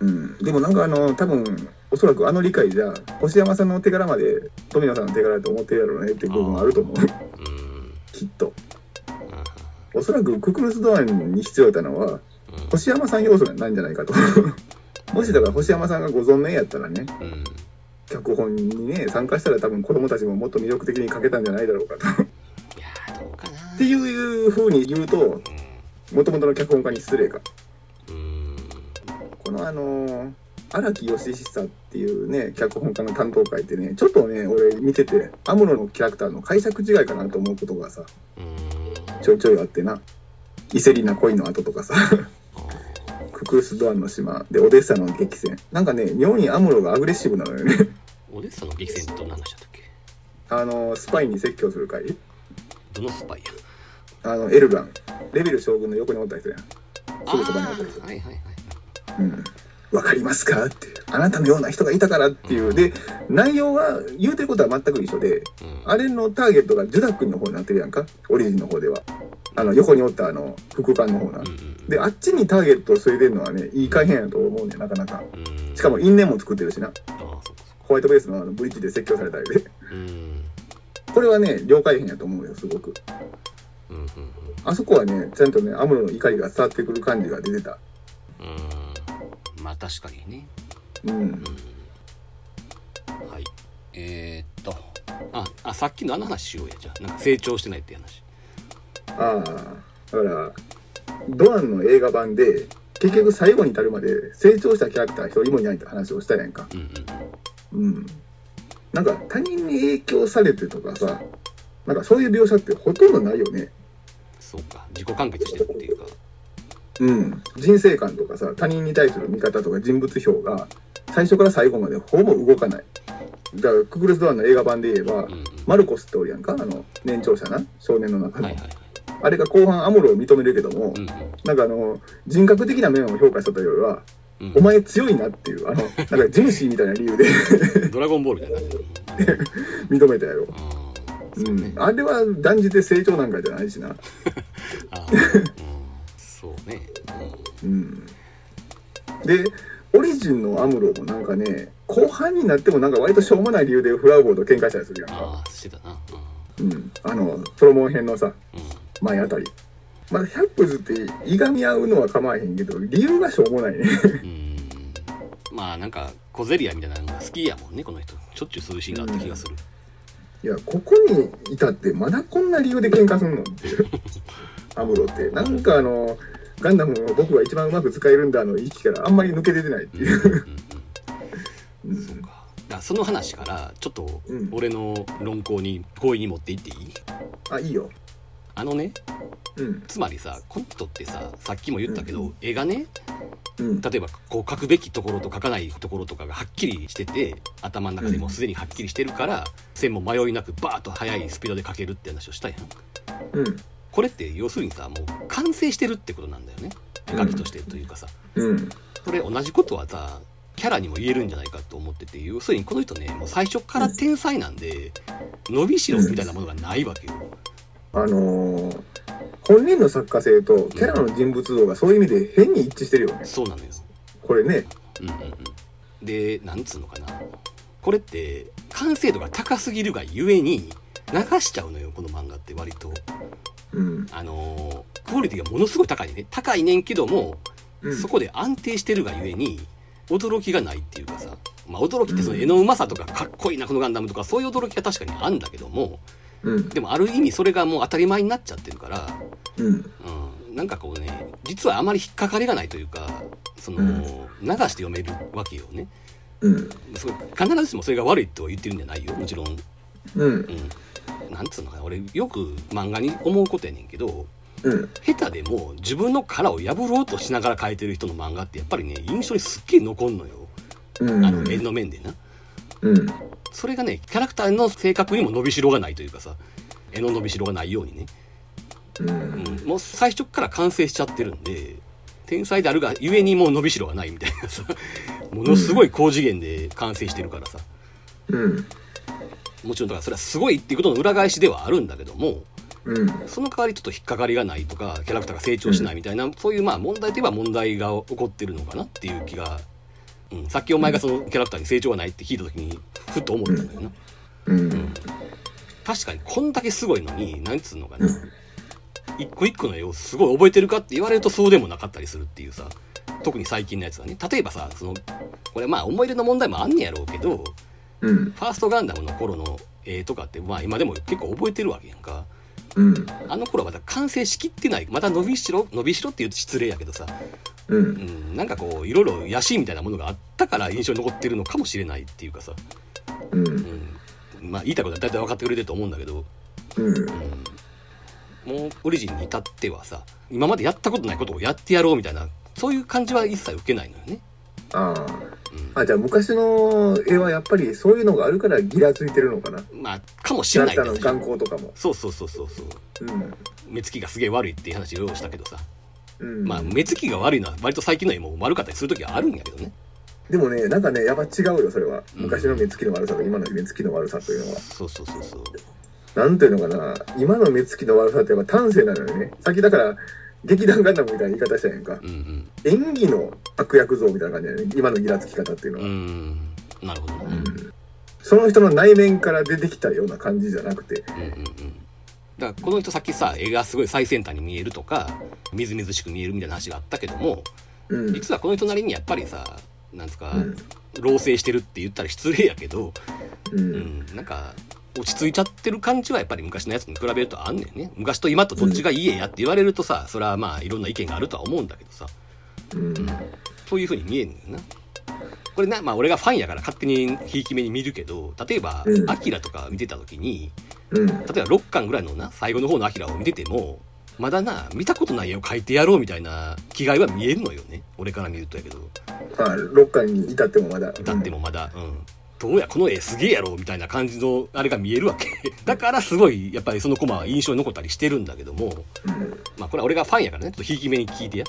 うん。でもなんかあの多分おそらくあの理解じゃ星山さんの手柄まで富野さんの手柄だと思ってるやろうねっていう部分もあると思う。うーんきっと。うおそらくククルス・ドアンに必要だったのは星山さん要素なんじゃないかと。もしだから星山さんがご存命やったらねうん。脚本にね参加したら多分子供たちももっと魅力的に書けたんじゃないだろうかと。っいやーどうかなていうふうに言うともともとの脚本家に失礼か。このあの荒木義久っていうね脚本家の担当会ってねちょっとね俺見ててアムロのキャラクターの解釈違いかなと思うことがさうん。ちょいちょいあってな。イセリナ恋の後とかさ。あククルス・ドアンの島でオデッサの激戦。なんかね妙にアムロがアグレッシブなのよね。ーオデッサの激戦ってどんな話だったっけ？あのスパイに説教する会。どのスパイやあのエルガン。レベル将軍の横におった人やすぐそばにおった人。ーはいはいはい。うんわかりますか？って。あなたのような人がいたからっていう。で内容は言うてることは全く一緒でうん。あれのターゲットがジュダ君の方になってるやんか？オリジンの方では。あの横におったあの副官の方な。うんうんであっちにターゲットを据えてるのはねいい改変やと思うねなかなか。うん。しかも因縁も作ってるしな。ホワイトベースのあのブリッジで説教されたりで。うん。これはね了解変やと思うよすごく。うんうんあそこはねちゃんとねアムロの怒りが伝わってくる感じが出てた。うんうんまあ確かにね。うん。うんはい。えー、っと。ああさっきのあの話しようやじゃあ。なんか成長してないっていう話。ああ。だからドアンの映画版で結局最後に至るまで成長したキャラクター一人もいないって話をしたやんか。うんうん。うん。なんか他人に影響されてとかさなんかそういう描写ってほとんどないよね。そうか。自己完結してるっていうかうん、人生観とかさ他人に対する見方とか人物評が最初から最後までほぼ動かない。だからククルス・ドアンの映画版で言えば、うん。うんマルコスっておるやんか？あの年長者な？少年の中の、はいはいはい。あれが後半アモロを認めるけども、うんなんかあの人格的な面を評価したというよりは、うん。お前強いなっていうあのなんかジムシーみたいな理由で。ドラゴンボールみたいな 認めたやろ、うん、あれは断じて成長なんかじゃないしな あーうんそうねうん。でオリジンのアムロもなんかね後半になってもなんか割としょうもない理由でフラウボーと喧嘩したりするやんか、ああしてたな。うん、あのソロモン編のさうんうん前あたり。まだ100歩ずっていがみ合うのは構わへんけど理由がしょうもないね。うん。まあなんか小競り合いみたいなのが好きやもんねこの人。しょっちゅうそういうシーンがあった気がする、いやここに至ってまだこんな理由で喧嘩すんのって アムロってなんかあのガンダムを僕が一番うまく使えるんだの意識からあんまり抜け出てないっていう、うんうんうん。うん。そうか。その話からちょっとうん。俺の論考に強引に持っていっていい？あいいよ。あのねうん。つまりさこの人ってささっきも言ったけど、絵がねうん。例えばこう書くべきところと書かないところとかがはっきりしてて頭の中でもうすでにはっきりしてるから、線も迷いなくバーッと速いスピードで書けるって話をしたやん。うんこれって要するにさもう完成してるってことなんだよね。絵描きとしてというかさ、うん。これ同じことはさキャラにも言えるんじゃないかと思ってて要するにこの人ねもう最初から天才なんで伸びしろみたいなものがないわけよ、あのー本人の作家性とキャラの人物像がそういう意味で変に一致してるよね。そうなのよ。これね。うんうんうん。でなんつうのかな。これって完成度が高すぎるがゆえに流しちゃうのよこの漫画って割とうん。あのークオリティがものすごい高いね。高いねんけども、うん。そこで安定してるがゆえに驚きがないっていうかさまあ驚きってその絵のうまさとかかっこいいなこのガンダムとかそういう驚きは確かにあんだけどもうん。でもある意味それがもう当たり前になっちゃってるから、うん。うん、なんかこうね実はあまり引っかかりがないというかその、うん。流して読めるわけよね。うん。必ずしもそれが悪いとは言ってるんじゃないよ。もちろん、うん。うん、なんつうのかな俺よく漫画に思うことやねんけどうん。下手でも自分の殻を破ろうとしながら描いてる人の漫画ってやっぱりね印象にすっげえ残んのよ。うん。あの絵の面でな。うん。それがねキャラクターの性格にも伸びしろがないというかさ絵の伸びしろがないようにね、うん。うん、もう最初から完成しちゃってるんで天才であるがゆえにもう伸びしろがないみたいなさ。ものすごい高次元で完成してるからさ。うんもちろんだからそれはすごいっていうことの裏返しではあるんだけどもうん。その代わりちょっと引っかかりがないとかキャラクターが成長しないみたいな、そういうまあ問題といえば問題が起こってるのかなっていう気が、うん、さっきお前がそのキャラクターに成長がないって聞いた時にふっと思ったんだよな、うん。確かにこんだけすごいのに何つうのかな。一個一個の絵をすごい覚えてるかって言われるとそうでもなかったりするっていうさ特に最近のやつはね。例えばさそのこれまあ思い入れの問題もあんねやろうけどうん。ファーストガンダムの頃の絵とかってまあ今でも結構覚えてるわけやんか。うん。あの頃はまだ完成しきってない。また伸びしろ伸びしろって言うと失礼やけどさ、ううん。ん、なんかこういろいろ野心みたいなものがあったから印象に残ってるのかもしれないっていうかさ、うん。うん、まあ言いたいことは大体分かってくれてると思うんだけど、うん。うん、もうオリジンに至ってはさ今までやったことないことをやってやろうみたいなそういう感じは一切受けないのよね。あうんああじゃあ昔の絵はやっぱりそういうのがあるからギラついてるのかな？まあかもしれないけど眼光とかも。そうそうそうそうそう。うん。目つきがすげえ悪いっていう話を用意したけどさ、うん。まあ目つきが悪いのは割と最近の絵も悪かったりする時はあるんやけどね。でもねなんかねやっぱ違うよそれは。うん。昔の目つきの悪さと今の目つきの悪さというのは。そうそうそうそう。なんていうのかな。今の目つきの悪さってやっぱ端正なのよね。さっきだから劇団ガンダムみたいな言い方したやんか。うんうん。演技の悪役像みたいな感じだよね。今のギラつき方っていうのうは、ん。なるほどな、うん、うんうんその人の内面から出てきたような感じじゃなくて。うんうんだからこの人さっきさ絵がすごい最先端に見えるとかみずみずしく見えるみたいな話があったけどもうん。実はこの人なりにやっぱりさなんですか、うん。老成してるって言ったら失礼やけど、ううんん、なんか落ち着いちゃってる感じはやっぱり昔のやつに比べるとあんねんね。昔と今とどっちがいい絵やって言われるとさそれはまあいろんな意見があるとは思うんだけどさ。うん。そういう風に見えんねんな。これなまあ俺がファンやから勝手にひいき目に見るけど例えばうん「アキラとか見てた時にうん。例えば6巻ぐらいのな最後の方の「アキラを見ててもまだな見たことない絵を描いてやろうみたいな気概は見えるのよね。俺から見るとやけど。まあ、6巻に至ってもまだ。だってもまだ。うんどうやこの絵すげえやろみたいな感じのあれが見えるわけ。だからすごいやっぱりそのコマは印象に残ったりしてるんだけどもうん。まあこれは俺がファンやからね。ちょっとひいき目に聞いてや、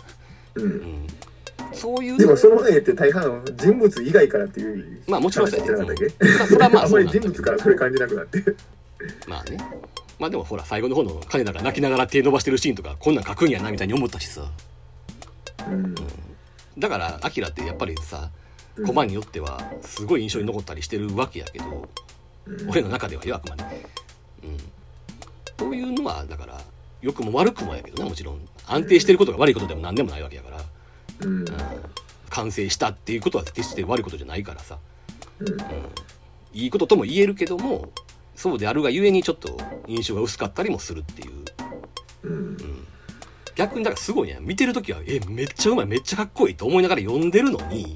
う。うん。ん、そういうでもその絵って大半人物以外からっていうまあもちろんそう話やねそれはまああんまり人物からそれ感じなくなって。まあね。まあでもほら最後の方の金田が泣きながら手伸ばしてるシーンとかこんなん描くんやなみたいに思ったしさ。うん。だからアキラってやっぱりさコマによってはすごい印象に残ったりしてるわけやけど、うん。俺の中ではよあくまで。うん。というのはだから良くも悪くもやけどなもちろん。安定してることが悪いことでも何でもないわけやから、うん。うん、完成したっていうことは決して悪いことじゃないからさ、うん。うん、いいこととも言えるけどもそうであるがゆえにちょっと印象が薄かったりもするっていう。うん。逆にだからすごいね見てる時はえめっちゃうまいめっちゃかっこいいと思いながら読んでるのに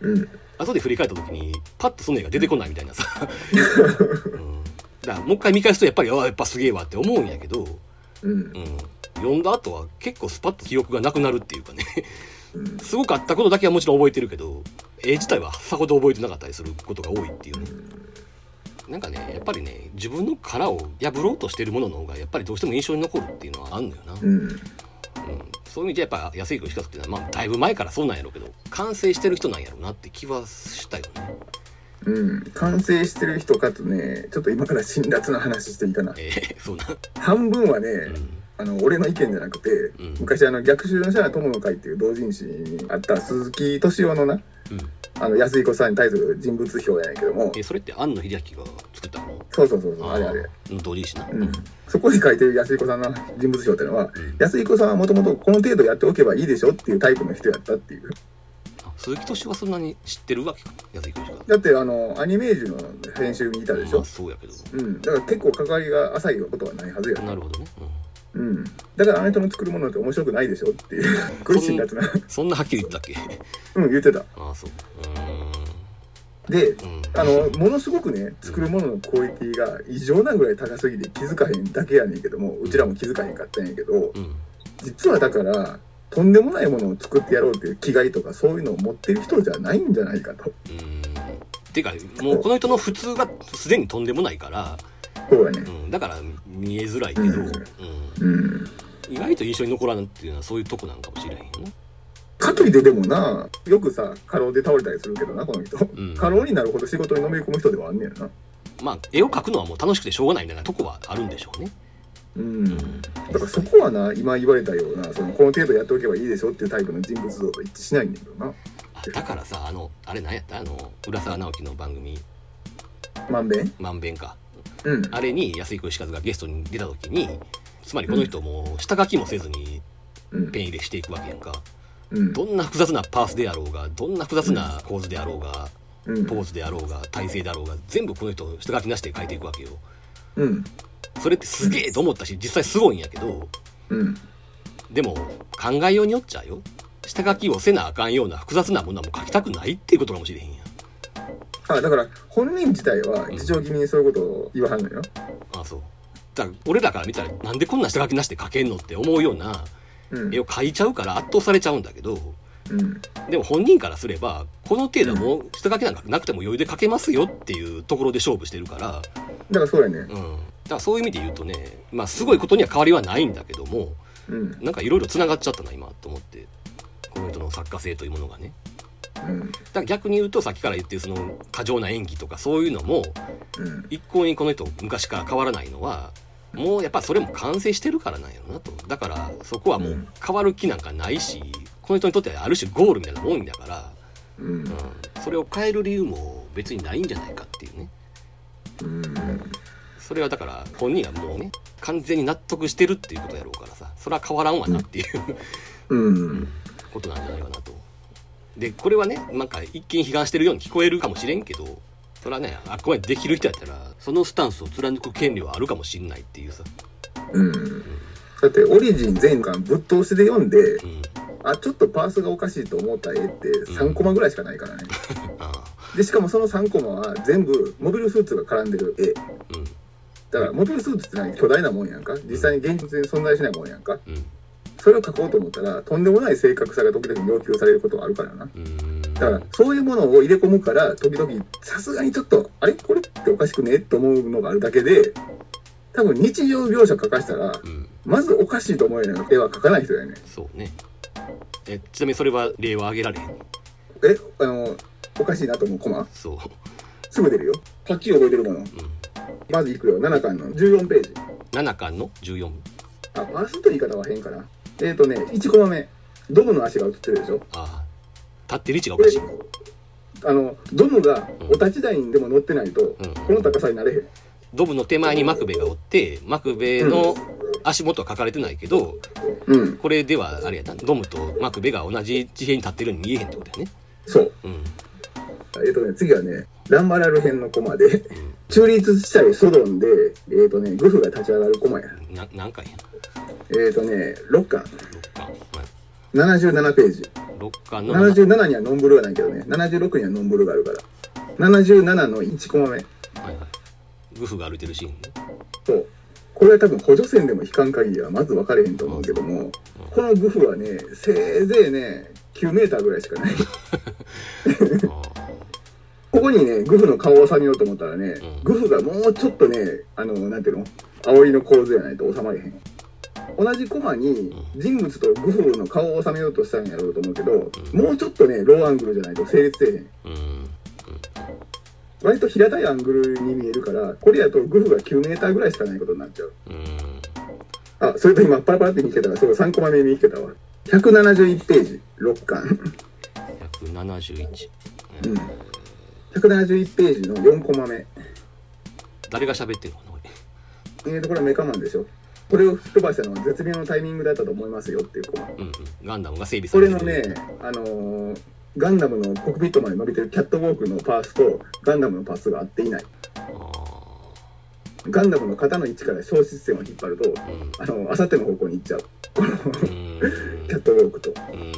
うん。後で振り返った時にパッとその絵が出てこないみたいなさ、うん、だからもう一回見返すとやっぱりあやっぱすげえわって思うんやけど、うんう。ん、読んだ後は結構スパッと記憶がなくなるっていうかねうん。すごかったことだけはもちろん覚えてるけど絵自体はさほど覚えてなかったりすることが多いっていうねなんかねやっぱりね自分の殻を破ろうとしてるものの方がやっぱりどうしても印象に残るっていうのはあんのよな、うんうん。そういう意味でやっぱ安井君しかっていうのはまあだいぶ前からそうなんやろうけど完成してる人なんやろうなって気はしたよねうん。完成してる人かつね、ちょっと今から辛辣な話していいかな。えー、そうな半分はね、うんあの俺の意見じゃなくて、うん。昔あの逆襲のシャア友の会っていう同人誌にあった鈴木敏夫のなうん。あの安彦さんに対する人物評やねんけどもえそれって庵野秀明が作ったの？そうそうそうそうあれあれ。の同時しな、うん、そこに書いてる安彦さんの人物評っていうのは、うん。安彦さんはもともとこの程度やっておけばいいでしょっていうタイプの人やったっていう。あ鈴木敏夫はそんなに知ってるわけか安井君しかだってあのアニメージュの編集にいたでしょ？まあ、そうやけど。うん、だから結構関わりが浅いことはないはずや。なるほどね、うんだからあの人の作るものって面白くないでしょっていう。苦しいやつな。うん、そんなはっきり言ってたっけ？うん言ってた。ああそう。でうーんうん。あのものすごくね作るもののクオリティが異常なぐらい高すぎて気づかへんだけやねんけどもうちらも気づかへんかったんやけどうん。実はだからとんでもないものを作ってやろうっていう気概とかそういうのを持ってる人じゃないんじゃないかと。うーん。ていうかもうこの人の普通がすでにとんでもないから、そうやね。うん、だから見えづらいけど、うん。うん。うん。意外と印象に残らんっていうのはそういうとこなんかもしれへんよな。かといってでもなよくさ過労で倒れたりするけどなこの人、ん。過労になるほど仕事にのめり込む人ではあんねやな。まあ絵を描くのはもう楽しくてしょうがないみたいなとこはあるんでしょうね。うん。だからそこはな今言われたようなそのこの程度やっておけばいいでしょっていうタイプの人物像と一致しないんだけどな。あだからさあのあれ何やった？あの浦沢直樹の番組。まんべん「まんべんか」うん。あれに安井君和がゲストに出た時につまりこの人もう下書きもせずにうん。ペン入れしていくわけやんか。うん。どんな複雑なパースであろうがどんな複雑な構図であろうがうん。ポーズであろうが体勢であろうが全部この人下書きなしで書いていくわけよ。うん。それってすげえと思ったし実際すごいんやけどうん。でも考えようによっちゃよ。下書きをせなあかんような複雑なものはもう書きたくないっていうことかもしれへんやんあだから本人自体は一応気味にそういうことを言わはんのよ。あそう。だ俺らから見たらなんでこんな下書きなしで書けんのって思うようなうん。絵を描いちゃうから圧倒されちゃうんだけどうん。でも本人からすればこの程度はもう下書きなんかなくても余裕で書けますよっていうところで勝負してるから、だからそうやね。うん、だからそういう意味で言うとねまあすごいことには変わりはないんだけどもうん。なんかいろいろつながっちゃったな今と思って。この人の作家性というものがねうんだから逆に言うとさっきから言ってるその過剰な演技とかそういうのもうん。一向にこの人昔から変わらないのはもうやっぱそれも完成してるからなんやろなと。だからそこはもう変わる気なんかないしこの人にとってはある種ゴールみたいなもんだから、うん。うん、それを変える理由も別にないんじゃないかっていうね。うん。それはだから本人はもうね完全に納得してるっていうことやろうからさそれは変わらんわなっていううん。ことなんじゃないかなと。でこれはねなんか一見批判してるように聞こえるかもしれんけどそれはねあくまでできる人やったらそのスタンスを貫く権利はあるかもしんないっていうさ、うん。だってオリジン全巻ぶっ通しで読んでうん、あちょっとパースがおかしいと思った絵って3コマぐらいしかないからね。あでしかもその3コマは全部モビルスーツが絡んでる絵。あうん。だから、モビルスーツって何？巨大なもんやんか？実際に現実に存在しないもんやんか？うんそれを書こうと思ったら、とんでもない正確さが時々要求されることがあるからな。だから、そういうものを入れ込むから、時々、さすがにちょっと、あれ？これっておかしくね？と思うのがあるだけで、多分日常描写書かしたら、うんまずおかしいと思うような絵は描かない人だよね。そうねえちなみにそれは例は挙げられへん？え、あの、おかしいなと思うコマ？そうすぐ出るよ。はっきり覚えてるもの。うんまずいくよ。7巻の14ページ。7巻の14あ、ファーストと言い方は変かな。えっ、ー、とね、1コマ目。ドムの足が映ってるでしょ？ああ立ってる位置がおかしい、あの、ドムがお立ち台にでも乗ってないと、うんこの高さになれへん。ドブの手前にマクベがおってマクベの足元は書かれてないけどうん、これではあれやなドムとマクベが同じ地平に立ってるように見えへんってことやねそう。うんえっ、とね、次はね、ランバラル編のコマで、中立地帯ソドンで、えっ、とね、グフが立ち上がるコマや。な何回やえっ、とね、6巻、6巻、まあ、77ページ。6巻の7 77にはノンブルがないけどね、76にはノンブルがあるから。77の1コマ目。はいはいグフが歩いてるシーンねそう。これは多分補助線でも引かん限りはまず分かれへんと思うけども、このグフはね、せいぜいね、9メーターぐらいしかない。あここにね、グフの顔を収めようと思ったらね、うんグフがもうちょっとね、あの、なんていうの？煽りの構図やないと収まれへん。同じコマに人物とグフの顔を収めようとしたんやろうと思うけど、うんもうちょっとね、ローアングルじゃないと成立せえへん。ーうん割と平たいアングルに見えるから、これやとグフが9メーターぐらいしかないことになっちゃう。うんあ、それと今パラパラって見つけたら、そう、3コマ目見つけたわ。171ページ、6巻。171、うん。171ページの4コマ目。誰が喋ってんの？これえーと、これはメカマンでしょ。これを吹っ飛ばしたのは絶妙のタイミングだったと思いますよっていうコマ。うんうんガンダムが整備さこれてるれのね、あのーガンダムのコックピットまで伸びてるキャットウォークのパーツとガンダムのパーツが合っていない。あガンダムの肩の位置から小システムを引っ張ると、あの、あさっての方向に行っちゃう。このうん キャットウォークと。うんうん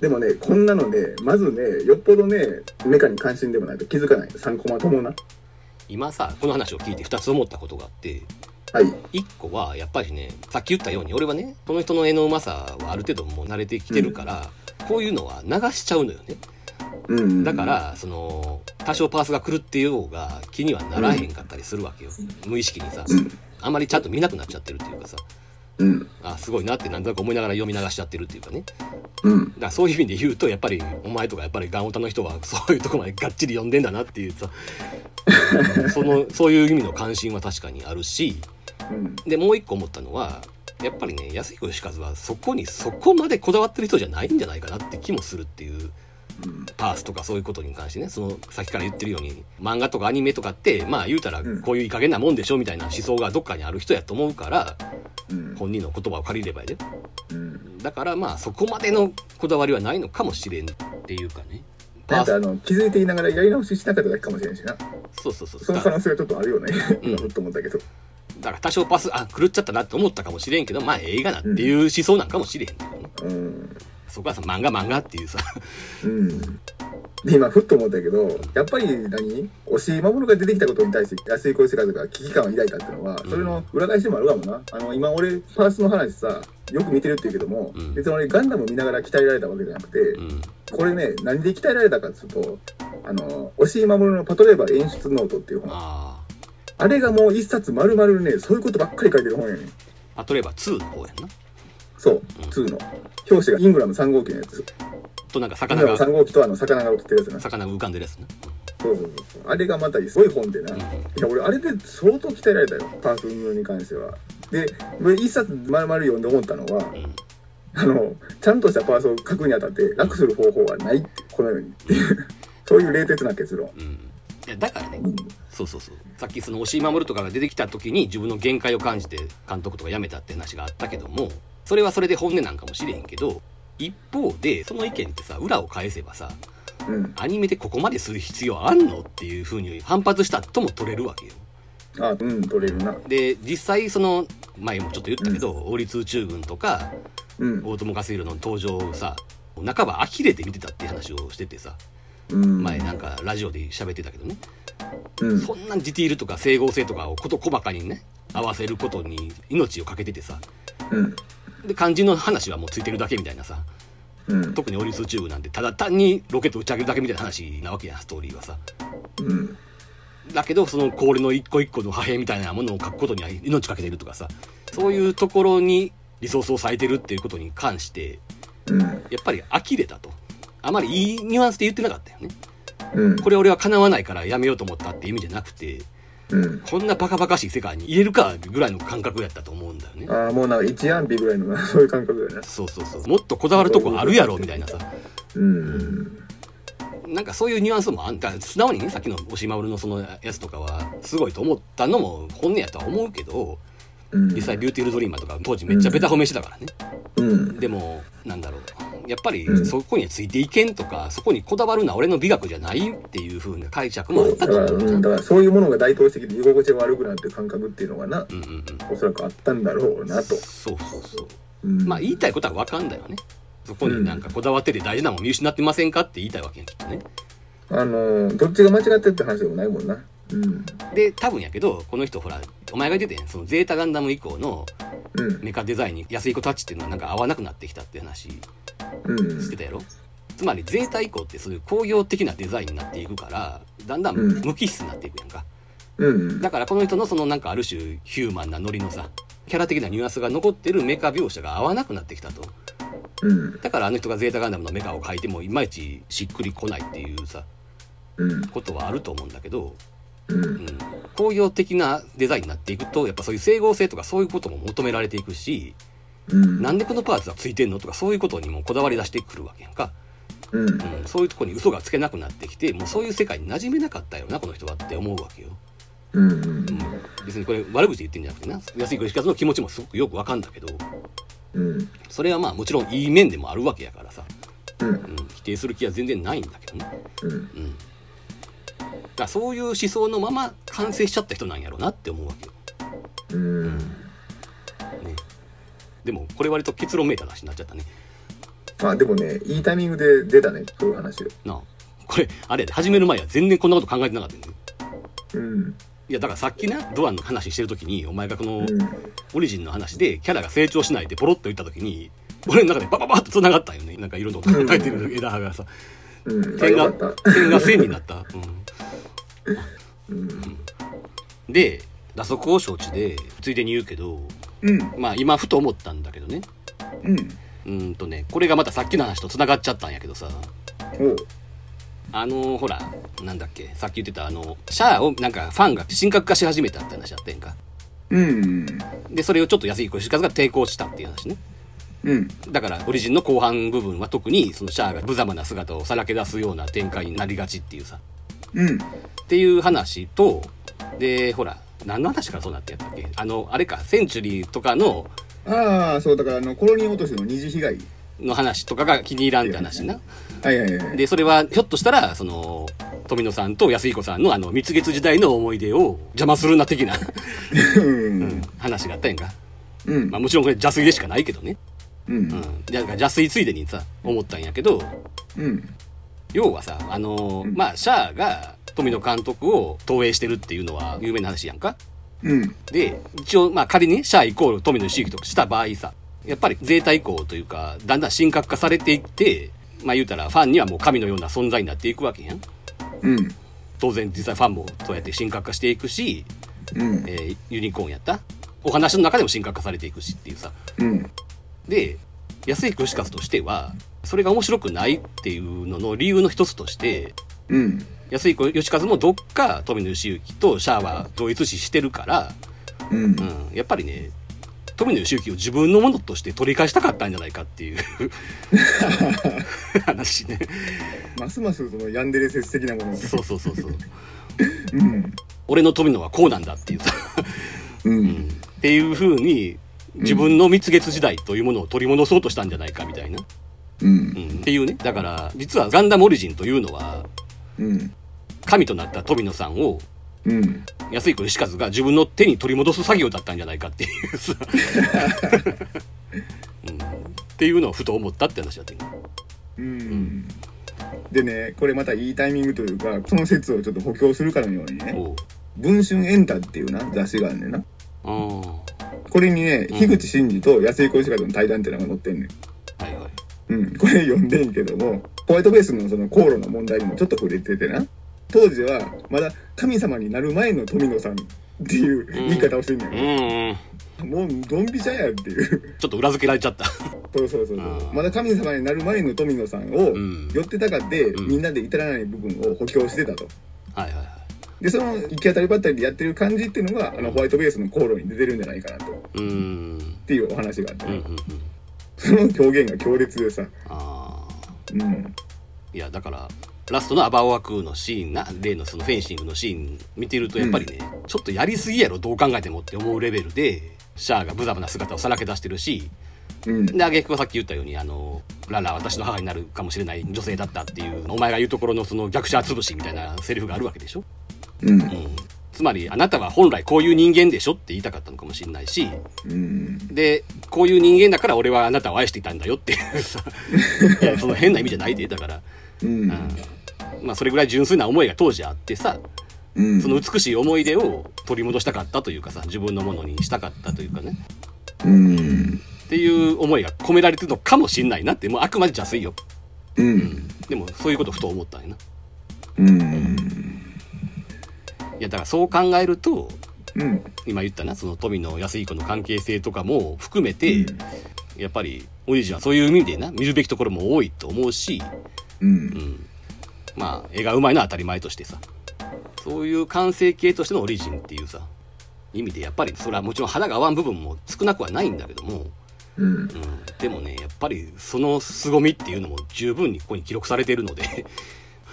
でもね、こんなのね、まずね、よっぽどね、メカに関心でもないと気づかない。3コマともな。今さこの話を聞いて2つ思ったことがあってはい。1個はやっぱりねさっき言ったように俺はねこの人の絵のうまさはある程度もう慣れてきてるから、こういうのは流しちゃうのよねうん。だか、らその多少パースが狂ってようが気にはならへんかったりするわけよ、無意識にさ、うんあんまりちゃんと見なくなっちゃってるっていうかさうん。あすごいなってなんとなく思いながら読み流しちゃってるっていうかねうん。だからそういう意味で言うとやっぱりお前とかやっぱりガンオタの人はそういうとこまでがっちり読んでんだなっていうさそのそういう意味の関心は確かにあるしうん。でもう一個思ったのはやっぱりね安彦義和はそこにそこまでこだわってる人じゃないんじゃないかなって気もするっていううんパースとかそういうことに関してねそのさっきから言ってるように漫画とかアニメとかってまあ言うたらうんこういういい加減なもんでしょみたいな思想がどっかにある人やと思うからうん。本人の言葉を借りればやでうん。だからまあそこまでのこだわりはないのかもしれんっていうかねなんかあの、気づいていながらやり直ししなかっただけかもしれんしな。そうそうそうそのだ可能性はちょっとあるよね。うん と思ったけど。だから多少パスあ狂っちゃったなって思ったかもしれんけどまあ映画なっていう思想なんかもしれへんけどねうん。そこはさ漫画漫画っていうさうん。で、今、ふっと思ったけど、やっぱり何？押井守が出てきたことに対して、安井小石和が危機感を抱いたっていうのは、それの裏返しでもあるかもな。あの、今、俺、パースの話さ、よく見てるって言うけども、うん別に俺、ガンダム見ながら鍛えられたわけじゃなくて、うんこれね、何で鍛えられたかっていうと、あの、押井守のパトレイバー演出ノートっていう本。ああれがもう一冊丸々ね、そういうことばっかり書いてる本やねん。あ例えば2の方やんなそう、うん2の。表紙がイングラム3号機のやつ。となんか魚が3号機とあの魚が映ってるやつな。魚が浮かんでるやつなそうそうそう。あれがまたすごい本でな。うんいや、俺、あれで相当鍛えられたよ。パース運用に関しては。で、俺一冊丸々読んで思ったのは、うんあの、ちゃんとしたパースを書くにあたって楽する方法はないって、このようにっていう、そういう冷徹な結論。うんいやだからねうんそうそうそうさっきその押井守とかが出てきた時に自分の限界を感じて監督とか辞めたって話があったけどもそれはそれで本音なんかもしれへんけど一方でその意見ってさ裏を返せばさうん。アニメでここまでする必要あんのっていう風に反発したとも取れるわけよあ、うん、取れるな。で実際その前もちょっと言ったけど、王立宇宙軍とかうん。大友克洋の登場をさ半ば呆れて見てたっていう話をしててさうん。前なんかラジオで喋ってたけどね、うん。そんなディティールとか整合性とかを事細かにね合わせることに命をかけててさうん。で肝心の話はもうついてるだけみたいなさうん。特にオリスチューブなんてただ単にロケット打ち上げるだけみたいな話なわけやんストーリーはさうん。だけどその氷の一個一個の破片みたいなものを書くことには命かけてるとかさそういうところにリソースを割いてるっていうことに関してうん。やっぱり呆れたとあまりいいニュアンスで言ってなかったよねうん。これ俺は叶わないからやめようと思ったって意味じゃなくてうん。こんなバカバカしい世界に入れるかぐらいの感覚やったと思うんだよねああ、もうなんか一安否ぐらいのな、そういう感覚だよね。そうそうそうもっとこだわるとこあるやろみたいなさうん。なんかそういうニュアンスもあんた素直にねさっきの押井守のそのやつとかはすごいと思ったのも本音やとは思うけどうん。実際ビューティフルドリーマーとか当時めっちゃベタ褒めしてたからね、うん。でもなんだろう。やっぱりうん。そこにはついていけんとかそこにこだわるのは俺の美学じゃないっていう風な解釈もあったと思う。なだからそういうものが台頭してきて居心地が悪くなるっていう感覚っていうのがな、うんうんうん。おそらくあったんだろうなと。そうそうそう。うん、まあ言いたいことは分かんだよね。そこになんかこだわってて大事なもん見失ってませんかって言いたいわけやきっとね。あのーどっちが間違ってるって話でもないもんな。うん。で多分やけどこの人ほらお前が言ってたやんそのゼータガンダム以降のうん。メカデザインに安い子タッチっていうのはなんか合わなくなってきたって話うん。してたやろ？つまりゼータ以降ってそういう工業的なデザインになっていくからだんだんうん無機質になっていくやんか、うん。だからこの人のそのなんかある種ヒューマンなノリのさキャラ的なニュアンスが残ってるメカ描写が合わなくなってきたとうん。だからあの人がゼータガンダムのメカを描いてもいまいちしっくりこないっていうさうん。ことはあると思うんだけど、工業的なデザインになっていくとやっぱそういう整合性とかそういうことも求められていくしうん。なんでこのパーツがついてんのとかそういうことにもこだわり出してくるわけやんか、うん。うん、そういうとこに嘘がつけなくなってきてもうそういう世界に馴染めなかったよなこの人はって思うわけよ、うん。うん、別にこれ悪口で言ってんじゃなくてな安井小石和の気持ちもすごくよくわかんだけどうん。それはまあもちろんいい面でもあるわけやからさ、うん。うん、否定する気は全然ないんだけどねうん。うんだそういう思想のまま完成しちゃった人なんやろうなって思うわけようん。ねでもこれ割と結論めいた話になっちゃったねまあでもね、いいタイミングで出たね、そういう話。なあこれあれ始める前は全然こんなこと考えてなかったんだようん。いやだからさっきなドアの話してる時にお前がこのうん。オリジンの話でキャラが成長しないでポロッと言った時に俺の中でバババッと繋がったんよねなんかいろんなこと考えてる枝葉がさうん。あ、点が。点が線になった、うん。うん、で打足を承知でついでに言うけどうん。まあ今ふと思ったんだけどねうん。うーんとねこれがまたさっきの話と繋がっちゃったんやけどさ。あのほらなんだっけさっき言ってたあのシャアをなんかファンが神格化し始めたって話あってんかうん。でそれをちょっと安井小石和が抵抗したっていう話ねうん。だからオリジンの後半部分は特にそのシャアが無様な姿をさらけ出すような展開になりがちっていうさうん。っていう話とでほら何の話からそうなってやったっけ？あのあれかセンチュリーとかのああ、そう、だから、あの、コロニー落としの二次被害。の話とかが気に入らんって話なはいはいはい。でそれはひょっとしたらその富野さんと安彦さんのあの蜜月時代の思い出を邪魔するな的な うん。話があったやんか、うんまあ、もちろんこれ邪推でしかないけどね、う。うんん、だから邪推ついでにさ思ったんやけどうん。要はさあのーうんまあシャアが富野監督を投影してるっていうのは有名な話やんか？うん。で一応まあ仮にねシャアイコール富野義行とした場合さやっぱりゼータ以降というかだんだん神格化されていってまあ言うたらファンにはもう神のような存在になっていくわけやんうん。当然実際ファンもそうやって神格化していくし、うん。えーユニコーンやったお話の中でも神格化されていくしっていうさうん。で安井義和としてはそれが面白くないっていうのの理由の一つとしてうん。安井義和もどっか富野義行とシャアは同一視してるから、うんう。ん、やっぱりね富野義行を自分のものとして取り返したかったんじゃないかっていう 話ねますますそのヤンデレ説的なもの。そうそうそうそううん。俺の富野はこうなんだっていうさ、う。うんん、っていう風に自分の蜜月時代というものを取り戻そうとしたんじゃないかみたいな、う。うんん、っていうねだから実はガンダムオリジンというのはうん。神となった富野さんをうん。安井小義和が自分の手に取り戻す作業だったんじゃないかっていうさ、うん、っていうのをふと思ったって話だったよねうん。でね、これまたいいタイミングというか、その説をちょっと補強するかのようにね、文春エンタっていうな、雑誌があんねんな。うん。はこれにね、うん樋口真嗣と安井小石方の対談っていうのが載ってんねん。いはい。うん、これ読んでんけども、ホワイトベースのその航路の問題にもちょっと触れててな。当時は、まだ神様になる前の富野さんっていう言い方をしてんねんうよ。ん。もう、ドンピシャやっていう。ちょっと裏付けられちゃった。そうそうそうそうまだ神様になる前の富野さんをうん寄ってたかって、うんみんなで至らない部分を補強してたと。はいはいはい。で、その行き当たりばったりでやってる感じっていうのが、あの、ホワイトベースの航路に出てるんじゃないかなと。っうん。ていうお話があってね。うんうんうん。そ の表現が強烈でさ。ああ。うん。いや、だから、ラストのアバオアクーのシーンな、例のそのフェンシングのシーン見てると、やっぱりね、ちょっとやりすぎやろ、どう考えてもって思うレベルで、シャアが無様な姿をさらけ出してるし、うん。で、挙句はさっき言ったように、あの、ララ、私の母になるかもしれない女性だったっていう、お前が言うところのその逆者潰しみたいなセリフがあるわけでしょ？うん。うん。つまり、あなたは本来こういう人間でしょって言いたかったのかもしれないし、うん。で、こういう人間だから俺はあなたを愛していたんだよっていうさ、いや、その変な意味じゃないで、だから、うん。うん。まあ、それぐらい純粋な思いが当時あってさ、うん。その美しい思い出を取り戻したかったというかさ、自分のものにしたかったというかね、うん。っていう思いが込められてるのかもしんないなって、もうあくまで邪推よ。うん。でも、そういうことふと思ったんやな。うん。いや、だからそう考えると、うん。今言ったな、その富野安彦の関係性とかも含めて、やっぱり、オリジンはそういう意味でな、見るべきところも多いと思うし、う。うんん。まあ、絵がうまいのは当たり前としてさ、そういう完成形としてのオリジンっていうさ、意味でやっぱり、それはもちろん肌が合わん部分も少なくはないんだけども、うん。うん、でもね、やっぱりその凄みっていうのも十分にここに記録されているので、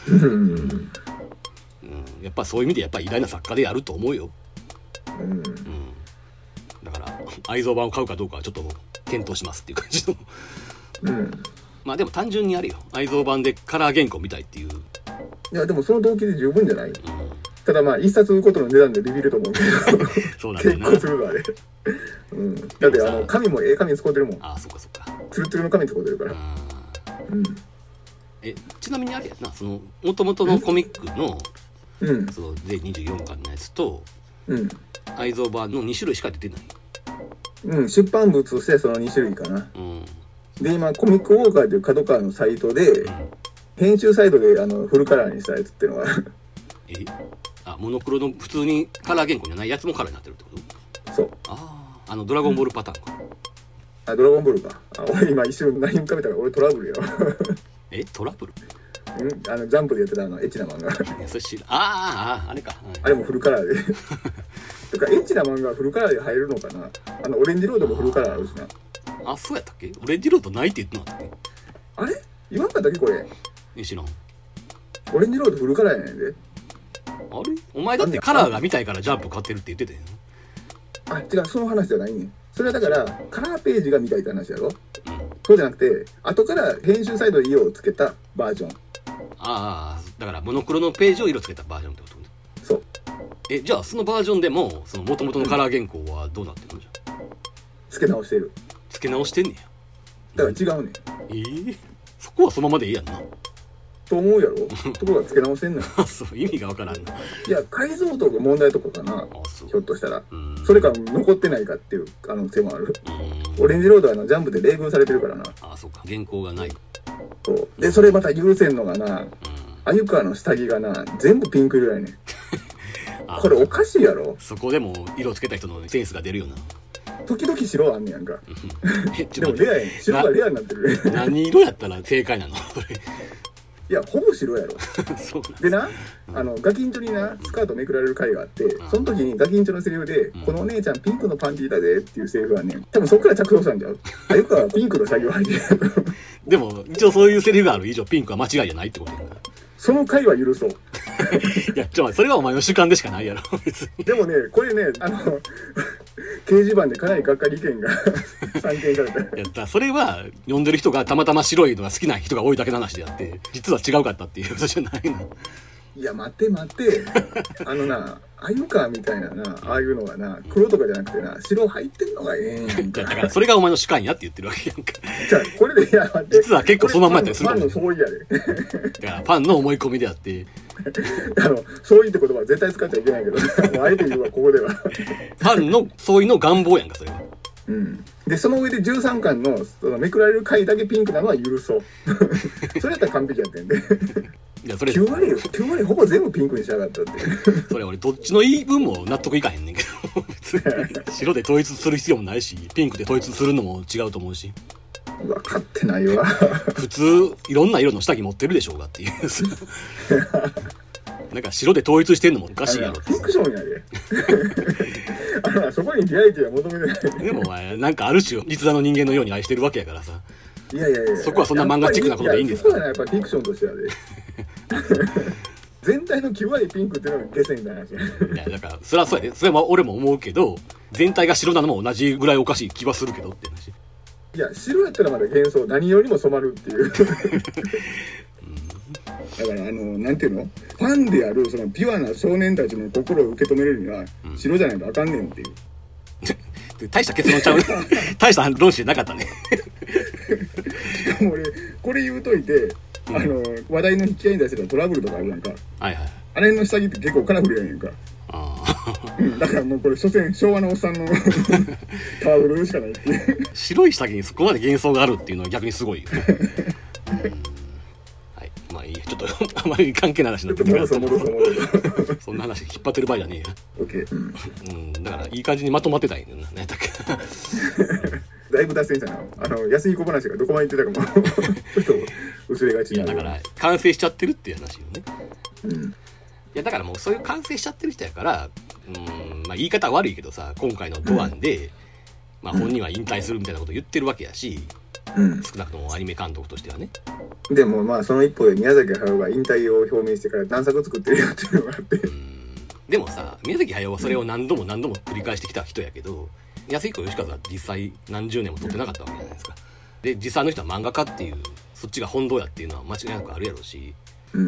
うん。うん、やっぱそういう意味でやっぱり偉大な作家であると思うよ。うん。うん。だから、愛蔵版を買うかどうかはちょっと検討しますっていう感じの。うん。まあでも単純にあるよ。愛蔵版でカラー原稿見たいっていう。いや、でもその動機で十分じゃない？うん。ただまあ、一冊売ることの値段でビビると思うけど、そうなんだよな結構。するわ、あれ。うん。だって、あの、紙もええ紙使ってるもん。ああ、そっかそっか。ツルツルの紙使ってるから。あうん。ーえ、ちなみにあれやな、その、元々のコミックの、うん。その、で24巻のやつと、うん。愛蔵版の2種類しか出てない。うん。出版物としてその2種類かな。うん。で、今、コミックウォーカーという角川のサイトでう、ん編集サイトであのフルカラーにしたやつっていうのが、え？あ、モノクロの普通にカラー原稿じゃないやつもカラーになってるってこと？そう。ああ、あの、ドラゴンボールパターンか。あ、ドラゴンボールか。あ、俺今一瞬何浮かべたから俺トラブルよ。え、トラブル？うんあの、ジャンプでやってたあの、エッチな漫画。いやそあーあー、あれか。はいあれもフルカラーで。とか、エッチな漫画はフルカラーで入るのかなあの、オレンジロードもフルカラーあるしな。あ、そうやったっけ？オレンジロードないって言ってなかったっあれ？言わんかったっけこれ？けえ、知らん。オレンジロードフルカラーやねんで。あれ？お前だってカラーが見たいからジャンプ買ってるって言ってたよ。あ、違う、その話じゃないねん。それはだから、カラーページが見たいって話やろ？うん。そうじゃなくて、後から編集サイトで色をつけたバージョン。ああ、だからモノクロのページを色つけたバージョンってことね。そう。え、じゃあそのバージョンでも、その元々のカラー原稿はどうなってんの？じゃあ。付け直してる。付け直してんねだから違うねん。や。ええそこはそのままでいいやんな。と思うやろ？ところが付け直してんのよ。あ、そう、意味がわからんな。いや、改造とか問題とかかな。ひょっ。としたら。うんそれか残ってないかっていう可能性もある。うんオレンジロードはあのジャンプで冷遇されてるからな。あ、そうか。原稿がない。そうで、それまた許せんのがな、うん。鮎川の下着がな、全部ピンク色やねん。あこれおかしいやろ？そこでも色つけた人のセンスが出るよな。時々白あんねやんか。でもレアやねん。白がレアになってる。何色やったら正解なの？それ。いや、ほぼ白やろ。そうでな、あの、ガキンチョにな、スカートめくられる回があってん、その時にガキンチョのセリフでうん、このお姉ちゃんピンクのパンティーだでっていうセリフがあんねん。多分そっから着想したんちゃう鮎川はピンクの下着を履いてる。でも、一応そういうセリフがある以上、ピンクは間違いじゃないってことやな。いその回は許そう。や、ちょ、それはお前の主観でしかないやろ、別に。でもね、これね、あの、掲示板でかなりがっかり意見が散見された。いや、だからそれは、読んでる人がたまたま白いのが好きな人が多いだけの話であって、実は違うかったっていうことじゃないの。いや待って待って。あのな鮎川みたいななああいうのがな黒とかじゃなくてな白入ってんのがええんやんか。だからそれがお前の主観やって言ってるわけやんか。じゃあこれでいや待って。実は結構そのまんまやったりするファンの相違やでだからファンの思い込みであって。あの相違って言葉は絶対使っちゃいけないけど。もうあえて言うわここでは。ファンの相違の願望やんかそれは。うんでその上で13巻のそのめくられる回だけピンクなのは許そう。それやったら完璧やってんで。いやそれ9割9割ほぼ全部ピンクにしやがったってそれ俺どっちの言い分も納得いかへんねんけど。別に白で統一する必要もないしピンクで統一するのも違うと思うし。分かってないわ。普通いろんな色の下着持ってるでしょうがっていう なんか白で統一してんのもおかしいやろ。フィクションやで。あのそこにリアリティは求めてない。でもお前なんかある種実在の人間のように愛してるわけやからさ。いやいやいや。そこはそんな漫画チックなことでいいんですか？やそこはねやっぱフィクションとしてはね。全体の9割ピンクっていうのがゲセみたいな話いやだからそれはそうやで。それは俺も思うけど全体が白なのも同じぐらいおかしい気はするけどって話。いや白やったらまだ幻想何よりも染まるっていう だからあのなんていうの？ファンであるそのピュアな少年たちの心を受け止めるにはうん。白じゃないとあかんねんっていう。で 大した結論ちゃう。ね 大した論旨なかったね。しかも俺これ言うといてあの話題の引き合いに出してたトラブルとかあるやんか。はいはい。あれの下着って結構カラフルやねんか。うん。だからもうこれ所詮昭和のおっさんの タワブルしかないっていう。白い下着にそこまで幻想があるっていうのは逆にすごいよね。うん。はいまあいいや。ちょっとあまり関係ない話になってくる戻そんな話引っ張ってる場合じゃねオッケー、うん、えよ、うん、だからいい感じにまとまってたんやな何やったっけだいぶ脱線したな。あの安い小話がどこまで行ってたかも。ちょっと薄れがちになる。いやだから完成しちゃってるっていう話よね。うん。いやだからもうそういう完成しちゃってる人やからうんまあ言い方は悪いけどさ今回のドアンで、まあ本人は引退するみたいなこと言ってるわけやしうん少なくともアニメ監督としてはね。でもまあその一方で宮崎駿が引退を表明してから何作作ってるよっていうのがあって。うん。でもさ宮崎駿はそれを何度も何度も繰り返してきた人やけど安彦義和は実際何十年も撮ってなかったわけじゃないですか。で実際の人は漫画家っていうそっちが本当やっていうのは間違いなくあるやろうし。うん。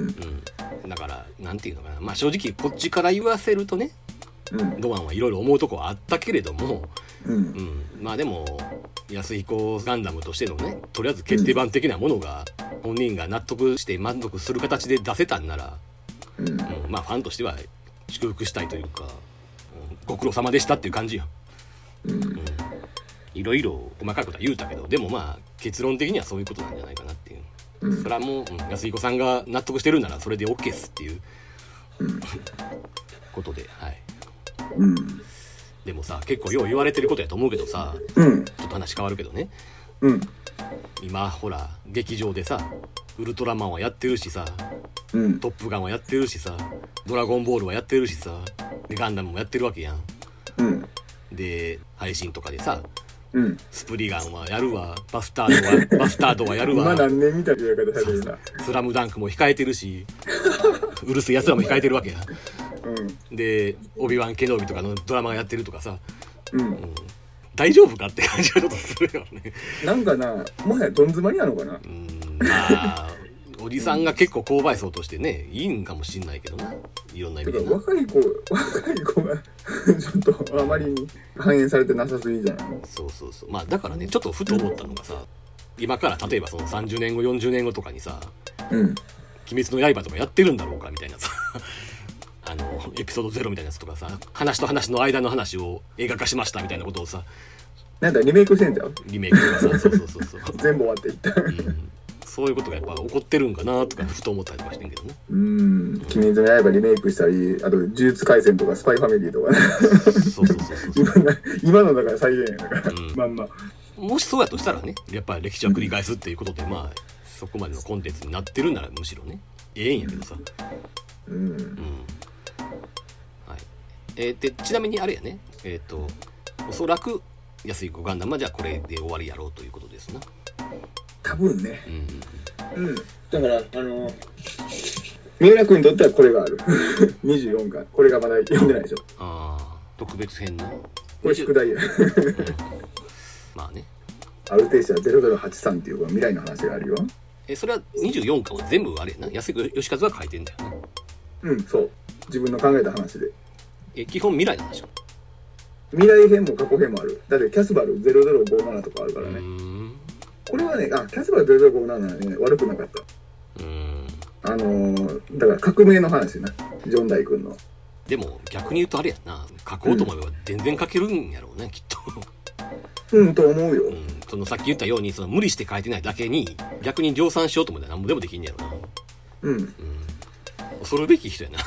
うん。だからなんていうのかな。まあ正直こっちから言わせるとねうん。ドアンはいろいろ思うとこはあったけれどもうん。うん、まあでも安彦ガンダムとしてのねとりあえず決定版的なものが本人が納得して満足する形で出せたんなら、うん。うん、まあファンとしては祝福したいというか、うん。ご苦労様でしたっていう感じよ。うん。いろいろ細かいことは言うたけどでもまあ結論的にはそういうことなんじゃないかなっていう。うん。それはもう、うん。安彦さんが納得してるならそれで OK っすっていううん。ことで、はい。うん。でもさ結構よう言われてることやと思うけどさうん。ちょっと話変わるけどね。うん。今ほら劇場でさウルトラマンはやってるしさうん。トップガンはやってるしさドラゴンボールはやってるしさでガンダムもやってるわけやん。うん。で配信とかでさうん。スプリガンはやるわ。バスタードは バスタードはやる今わ何年みたいな言い方されてるな。スラムダンクも控えてるしうるせえやつらも控えてるわけやでオビワン・ケノビとかのドラマがやってるとかさ、うん。ううん。ん、大丈夫かって感じがちょっとするよね。なんかなもはやどん詰まりなのかな。うん。まあおじさんが結構購買層としてねいいんかもしんないけどな。いろんな意味でな。若い子若い子が ちょっとあまりに反映されてなさすぎじゃない？そうそうそう。まあだからねちょっとふと思ったのがさ今から例えばその30年後40年後とかにさうん「鬼滅の刃」とかやってるんだろうかみたいなさあのエピソードゼロみたいなやつとかさ話と話の間の話を映画化しましたみたいなことをさなんだリメイクしてんじゃん？リメイクとかさそうそうそうそう、全部終わっていった。うん、そういうことがやっぱ起こってるんかなとかふと思ったりとかしてんけどね。うん「鬼滅の刃」リメイクしたりあと「呪術廻戦」とか「スパイファミリー」とかね。そうそうそうそう 今のだから再現やだか。ら、うん。まんま。もしそうやとしたらねやっぱり歴史は繰り返すっていうことでまあそこまでのコンテンツになってるならむしろねええんやけどさ。うん。うんはい。えーでちなみにあれやね。えっ、とおそらく安い子ガンダムはじゃあこれで終わりやろうということですな。多分ね。うん。うん。だからあの三浦君にとってはこれがある。24巻。これがまだ読んでないでしょ。ああ特別編なこれ宿題や。うん。まあね。アルテーシア0083っていう未来の話があるよ。えそれは24巻は全部あれやな。安井義和は書いてんだよねうん、そう。自分の考えた話で。え、基本未来なんでしょ未来編も過去編もある。だってキャスバル0057とかあるかうらね。これはね、あ、キャスバル0057はね、悪くなかった。うーん。あのー、だから革命の話な。ジョンダイ君の。でも逆に言うとあれやな。書こうと思えば全然書けるんやろうね、きっと。うん、と思うよう。ん。そのさっき言ったように、その無理して書いてないだけに、逆に量産しようと思ったら何もでもできんやろな。うん。うん。恐るべき人やな。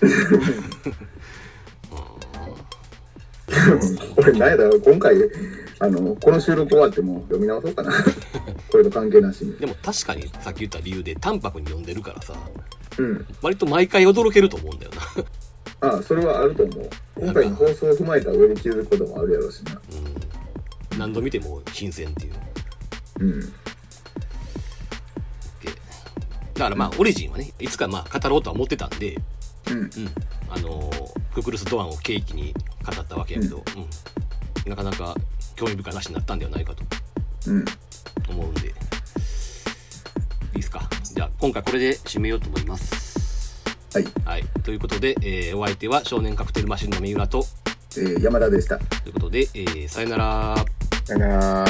これ、なんやだろう、今回、あの、この収録終わっても読み直そうかな。これと関係なしに。でも確かにさっき言った理由で淡白に読んでるからさ、うん。割と毎回驚けると思うんだよな。あそれはあると思う。今回の放送を踏まえた上で気づくこともあるやろうしな。うん。何度見ても新鮮っていう。うん。でだからまあ、オリジンはね、いつかまあ語ろうとは思ってたんで、うん。うん。あのーククルス・ドアンを契機に語ったわけやけど、うん。なかなか興味深い話になったんではないかとうん。思うんで、いいですか？じゃあ、今回これで締めようと思います。はい。はい。ということで、えーお相手は少年カクテルマシンの三浦と、えー山田でした。ということで、えーさよなら。さよなら。